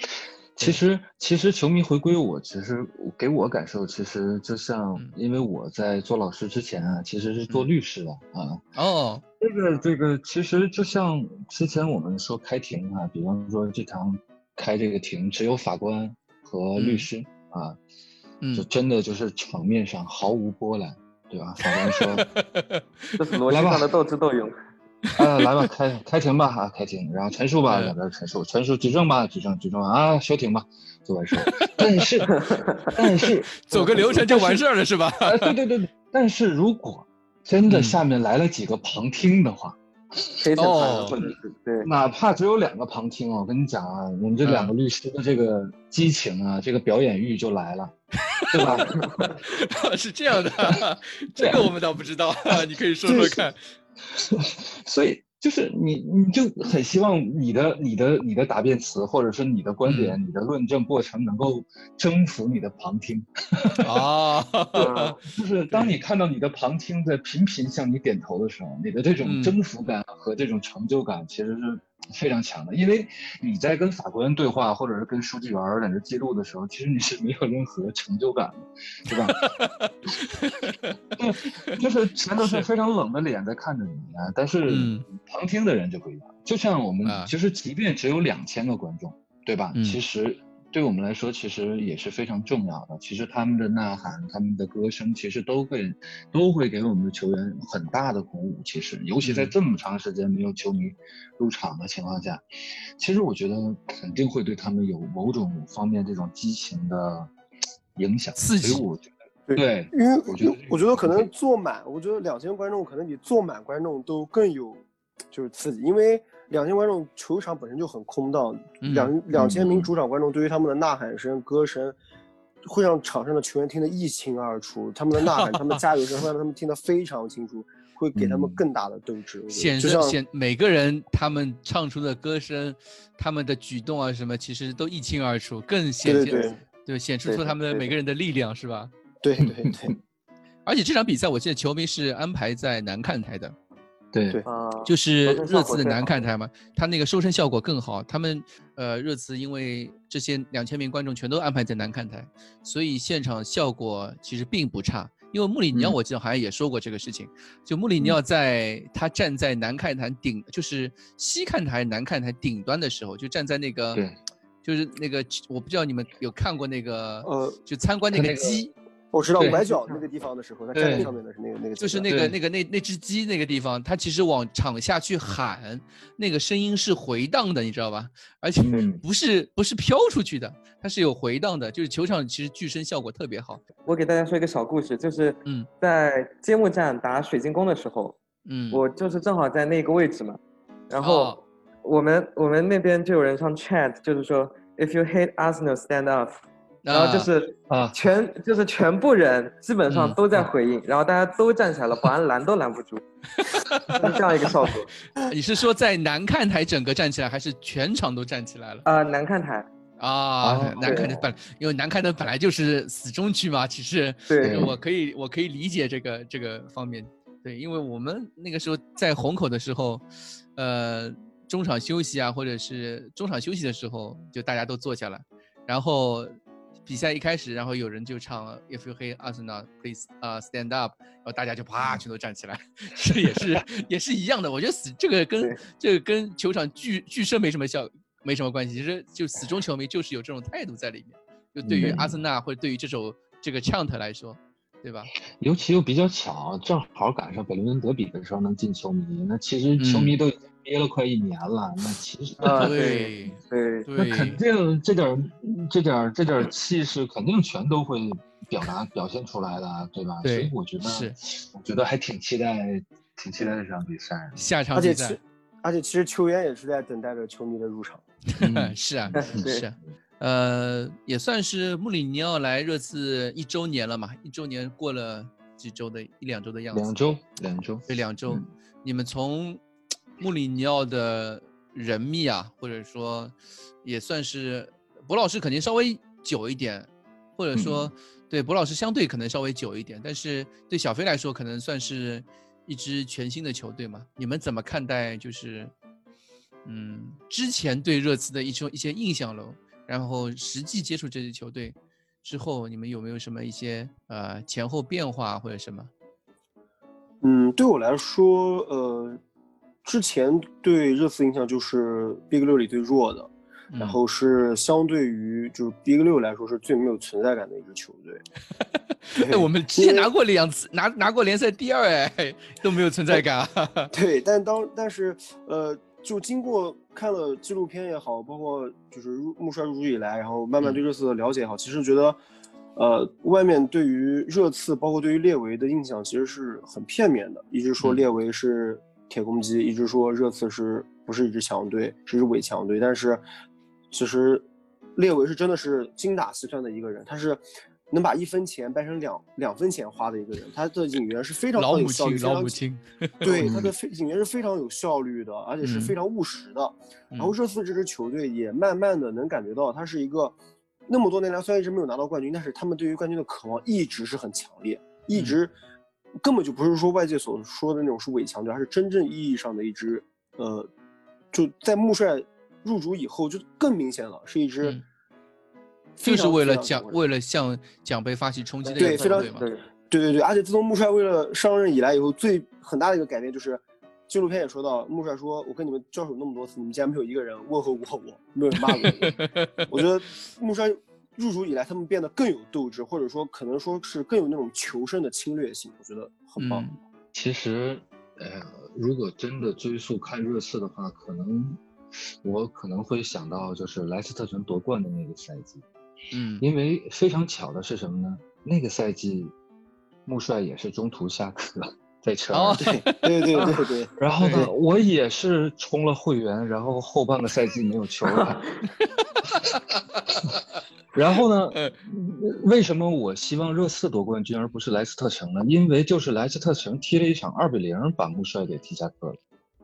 其实，其实球迷回归我，其实给我感受，其实就像，因为我在做老师之前啊，其实是做律师的啊。哦，这个这个，其实就像之前我们说开庭啊，比方说这场开这个庭只有法官和律师啊，就真的就是场面上毫无波澜，对吧？法官说 这是逻辑上的斗智斗勇。啊，来吧，开开庭吧，啊，开庭，然后陈述吧，两边陈述，陈述举证吧，举证举证啊，休庭吧，就完事儿。但是，但是 走个流程就完事儿了，是吧？啊，对对对对。但是如果真的下面来了几个旁听的话，哦，对，哪怕只有两个旁听，我跟你讲啊，我们这两个律师的这个激情啊，这个表演欲就来了，对吧？是这样的，这个我们倒不知道，你可以说说看。所以就是你，你就很希望你的、你的、你的答辩词，或者是你的观点、你的论证过程，能够征服你的旁听。啊，就是当你看到你的旁听在频频向你点头的时候，你的这种征服感和这种成就感，其实是。非常强的，因为你在跟法官对话，或者是跟书记员在这记录的时候，其实你是没有任何成就感的，对吧？对，就是全都是非常冷的脸在看着你啊。但是旁听的人就不一样，就像我们，其实即便只有两千个观众，对吧？其实。对我们来说，其实也是非常重要的。其实他们的呐喊、他们的歌声，其实都会都会给我们的球员很大的鼓舞。其实，尤其在这么长时间没有球迷入场的情况下，其实我觉得肯定会对他们有某种方面这种激情的影响。刺激，我觉得对，因为我觉得我觉得可能坐满，我觉得两千观众可能比坐满观众都更有就是刺激，因为。两千观众，球场本身就很空荡，两两千名主场观众对于他们的呐喊声、歌声，会让场上的球员听得一清二楚。他们的呐喊、他们加油声会让他们听得非常清楚，会给他们更大的斗志。显示显每个人他们唱出的歌声，他们的举动啊什么，其实都一清二楚，更显现对显示出他们的每个人的力量，是吧？对对对。而且这场比赛，我记得球迷是安排在南看台的。对对，就是热刺的南看台嘛，他那个收声效果更好。他们呃，热刺因为这些两千名观众全都安排在南看台，所以现场效果其实并不差。因为穆里尼奥我记得好像也说过这个事情，就穆里尼奥在他站在南看台顶，就是西看台南看台顶端的时候，就站在那个，就是那个我不知道你们有看过那个，呃，就参观那个鸡。我知道崴脚那个地方的时候，他站在上面的是那个那个，就是那个那个那那只鸡那个地方，他其实往场下去喊，那个声音是回荡的，你知道吧？而且不是不是飘出去的，它是有回荡的，就是球场其实巨声效果特别好。我给大家说一个小故事，就是嗯，在揭幕战打水晶宫的时候，嗯，我就是正好在那个位置嘛，然后我们我们那边就有人上 chat，就是说 If you hate Arsenal, stand up。然后就是啊，全就是全部人基本上都在回应，然后大家都站起来了，保安拦都拦不住，是这样一个效果。你是说在南看台整个站起来，还是全场都站起来了？啊，南看台啊，南看台本因为南看台本来就是死忠区嘛，其实 对，我可以我可以理解这个这个方面。对，因为我们那个时候在虹口的时候，呃，中场休息啊，或者是中场休息的时候，就大家都坐下了，然后。比赛一开始，然后有人就唱 "If you hate Arsenal, please 啊 stand up"，然后大家就啪全都站起来，这也是也是一样的。我觉得死这个跟这个跟球场巨巨声没什么效，没什么关系。其实就死忠球迷就是有这种态度在里面。就对于阿森纳或者对于这首这个 chant 来说，对吧？尤其又比较巧，正好赶上北伦敦德比的时候能进球迷，那其实球迷都已经。憋了快一年了，那其实啊，对对，那肯定这点这点这点气势肯定全都会表达表现出来的，对吧？所以我觉得是，我觉得还挺期待，挺期待这场比赛。下场比赛，而且其实球员也是在等待着球迷的入场。是啊，是，呃，也算是穆里尼奥来热刺一周年了嘛，一周年过了几周的一两周的样子。两周，两周，对，两周。你们从。穆里尼奥的人密啊，或者说也算是博老师肯定稍微久一点，或者说对博老师相对可能稍微久一点，但是对小飞来说可能算是一支全新的球队嘛。你们怎么看待就是嗯之前对热刺的一种一些印象喽？然后实际接触这支球队之后，你们有没有什么一些呃前后变化或者什么？嗯，对我来说，呃，之前对热刺印象就是 Big 六里最弱的，然后是相对于就是 Big 六来说是最没有存在感的一支球队。哎，我们之前拿过两次，拿拿过联赛第二，哎，都没有存在感。啊 对，但当但是呃，就经过看了纪录片也好，包括就是入木帅入主以来，然后慢慢对热刺的了解也好，其实觉得。呃，外面对于热刺，包括对于列维的印象，其实是很片面的。一直说列维是铁公鸡，一直说热刺是不是一支强队，是一支伪强队。但是，其实列维是真的是精打细算的一个人，他是能把一分钱掰成两两分钱花的一个人。他的引援是非常有效率，老母亲，对他的非引援是非常有效率的，而且是非常务实的。然后热刺这支球队也慢慢的能感觉到，他是一个。那么多年来，虽然一直没有拿到冠军，但是他们对于冠军的渴望一直是很强烈，一直根本就不是说外界所说的那种是伪强队，而是真正意义上的一支，呃，就在穆帅入主以后就更明显了，是一支，就是为了奖为了向奖杯发起冲击的对，非常对对对对，而且自从穆帅为了上任以来以后，最很大的一个改变就是。纪录片也说到，穆帅说：“我跟你们交手那么多次，你们竟然没有一个人问候过我，没有人骂过我。”我觉得穆帅入主以来，他们变得更有斗志，或者说可能说是更有那种求胜的侵略性，我觉得很棒。其实，呃，如果真的追溯看热刺的话，可能我可能会想到就是莱斯特城夺冠的那个赛季。嗯，因为非常巧的是什么呢？那个赛季，穆帅也是中途下课。在车上，对对对对对。然后呢，我也是充了会员，然后后半个赛季没有球看。然后呢，为什么我希望热刺夺冠军而不是莱斯特城呢？因为就是莱斯特城踢了一场二比零，把穆帅给踢下课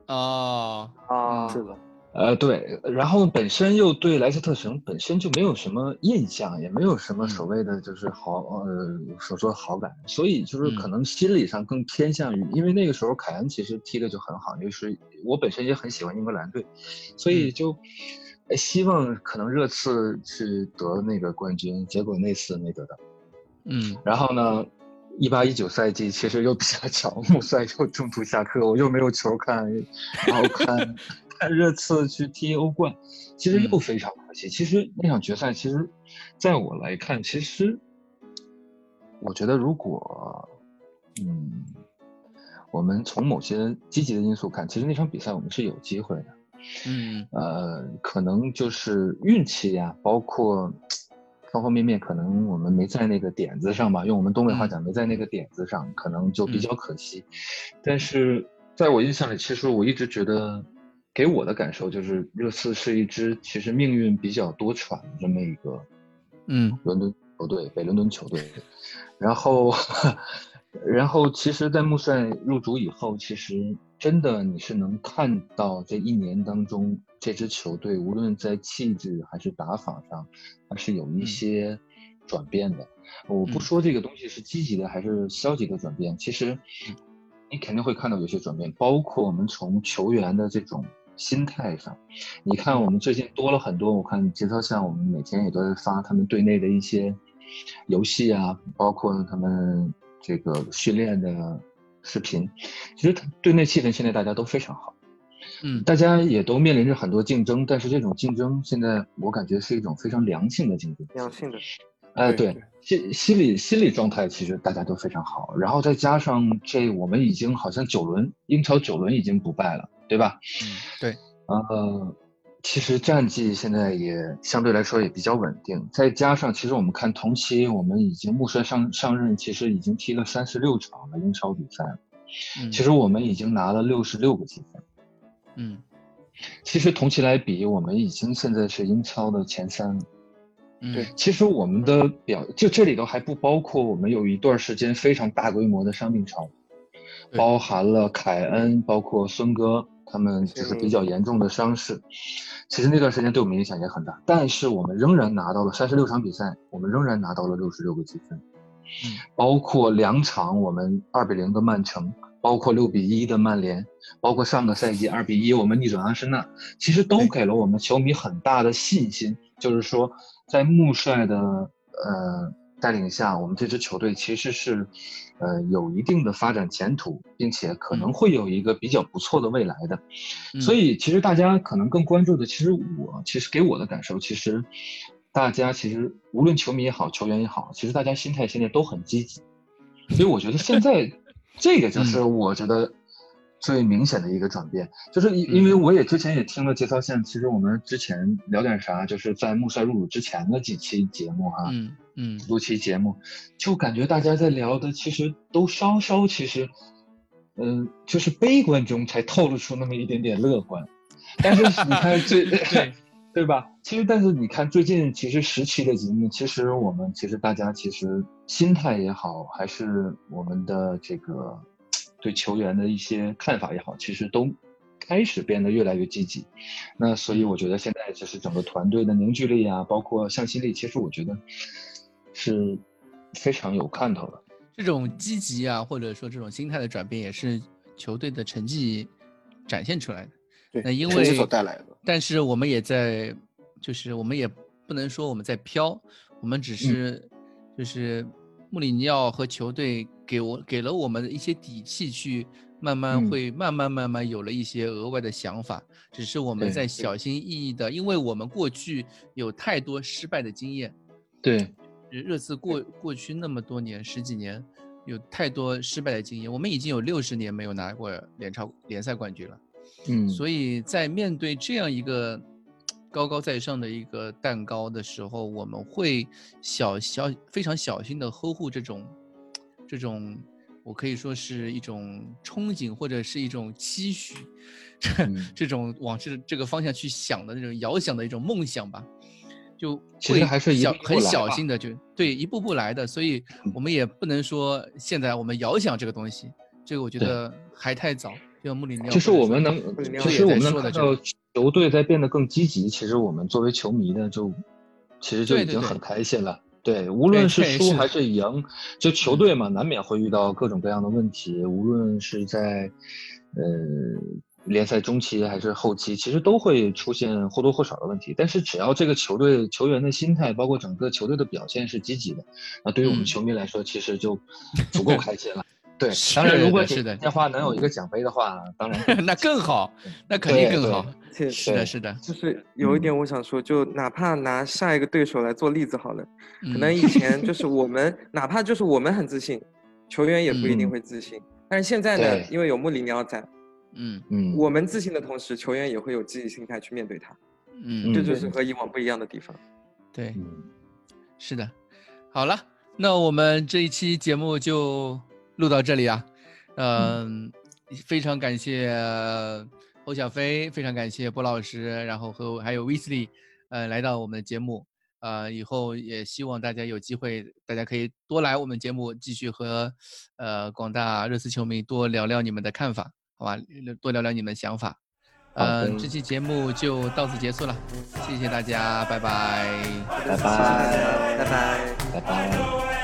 了。啊啊，是的。呃，对，然后本身又对莱斯特城本身就没有什么印象，也没有什么所谓的就是好呃所说好感，所以就是可能心理上更偏向于，因为那个时候凯恩其实踢的就很好，就是我本身也很喜欢英格兰队，所以就希望可能热刺去得那个冠军，结果那次没得到。嗯，然后呢，一八一九赛季其实又比较 巧，穆帅又中途下课，我又没有球看，然后看。看热刺去踢欧冠，其实又非常可惜。其实那场决赛，其实在我来看，其实我觉得，如果嗯，我们从某些积极的因素看，其实那场比赛我们是有机会的。嗯，呃，可能就是运气呀，包括方方面面，可能我们没在那个点子上吧。用我们东北话讲，没在那个点子上，可能就比较可惜。但是在我印象里，其实我一直觉得。给我的感受就是，热刺是一支其实命运比较多舛的这么一个，嗯，伦敦球队，北伦敦球队。然后，然后，其实，在穆帅入主以后，其实真的你是能看到这一年当中，这支球队无论在气质还是打法上，还是有一些转变的。我不说这个东西是积极的还是消极的转变，其实你肯定会看到有些转变，包括我们从球员的这种。心态上，你看我们最近多了很多。我看节操像我们每天也都在发他们队内的一些游戏啊，包括他们这个训练的视频。其实队内气氛现在大家都非常好，嗯，大家也都面临着很多竞争，但是这种竞争现在我感觉是一种非常良性的竞争。良性的，哎，对，心心理心理状态其实大家都非常好。然后再加上这，我们已经好像九轮英超九轮已经不败了。对吧？嗯，对。呃，其实战绩现在也相对来说也比较稳定。再加上，其实我们看同期，我们已经穆帅上上任，其实已经踢了三十六场的英超比赛了。嗯，其实我们已经拿了六十六个积分。嗯，其实同期来比，我们已经现在是英超的前三了。嗯，对。其实我们的表，就这里头还不包括我们有一段时间非常大规模的伤病潮，包含了凯恩，包括孙哥。他们就是比较严重的伤势，其实那段时间对我们影响也很大，但是我们仍然拿到了三十六场比赛，我们仍然拿到了六十六个积分，嗯，包括两场我们二比零的曼城，包括六比一的曼联，包括上个赛季二比一我们逆转阿森纳，其实都给了我们球迷很大的信心，就是说在穆帅的呃带领下，我们这支球队其实是呃有一定的发展前途，并且可能会有一个比较不错的未来的。所以其实大家可能更关注的，其实我其实给我的感受，其实大家其实无论球迷也好，球员也好，其实大家心态现在都很积极。所以我觉得现在 这个就是我觉得。最明显的一个转变，就是因因为我也之前也听了节操线，其实我们之前聊点啥，就是在穆帅入主之前的几期节目哈，嗯嗯，录期节目，就感觉大家在聊的其实都稍稍其实，嗯，就是悲观中才透露出那么一点点乐观，但是你看 最对 对吧？其实但是你看最近其实十期的节目，其实我们其实大家其实心态也好，还是我们的这个。对球员的一些看法也好，其实都开始变得越来越积极。那所以我觉得现在就是整个团队的凝聚力啊，包括向心力，其实我觉得是非常有看头的。这种积极啊，或者说这种心态的转变，也是球队的成绩展现出来的。对，那因为所带来的。但是我们也在，就是我们也不能说我们在飘，我们只是就是穆里尼奥和球队。给我给了我们一些底气，去慢慢会慢慢慢慢有了一些额外的想法，只是我们在小心翼翼的，因为我们过去有太多失败的经验。对，热刺过过去那么多年十几年，有太多失败的经验，我们已经有六十年没有拿过联超联赛冠军了。嗯，所以在面对这样一个高高在上的一个蛋糕的时候，我们会小小非常小心的呵护这种。这种我可以说是一种憧憬，或者是一种期许，这这种往这这个方向去想的那种遥想的一种梦想吧，就其实还是小很小心的，就对一步步来的，所以我们也不能说现在我们遥想这个东西，这个我觉得还太早。就穆里尼奥，其实我们能，其实我们能看到球队在变得更积极，其实我们作为球迷呢就其实就已经很开心了。对，无论是输还是赢，就球队嘛，难免会遇到各种各样的问题。无论是在，呃，联赛中期还是后期，其实都会出现或多或少的问题。但是只要这个球队球员的心态，包括整个球队的表现是积极的，那对于我们球迷来说，其实就足够开心了。对，当然，如果是的，电话能有一个奖杯的话，当然 那更好，那肯定更好。是的，是的，就是有一点我想说，就哪怕拿下一个对手来做例子好了，可能以前 就是我们，哪怕就是我们很自信，球员也不一定会自信。但是现在呢，因为有穆里尼奥在，嗯嗯，我们自信的同时，球员也会有积极心态去面对他。嗯，这就是和以往不一样的地方。对，是的。好了，那我们这一期节目就。录到这里啊，嗯，非常感谢侯小飞，非常感谢波老师，然后和还有 Wesley，呃，来到我们的节目，呃，以后也希望大家有机会，大家可以多来我们节目，继续和呃广大热刺球迷多聊聊你们的看法，好吧？多聊聊你们的想法。嗯，这期节目就到此结束了，谢谢大家，拜拜，拜拜，拜拜，拜拜。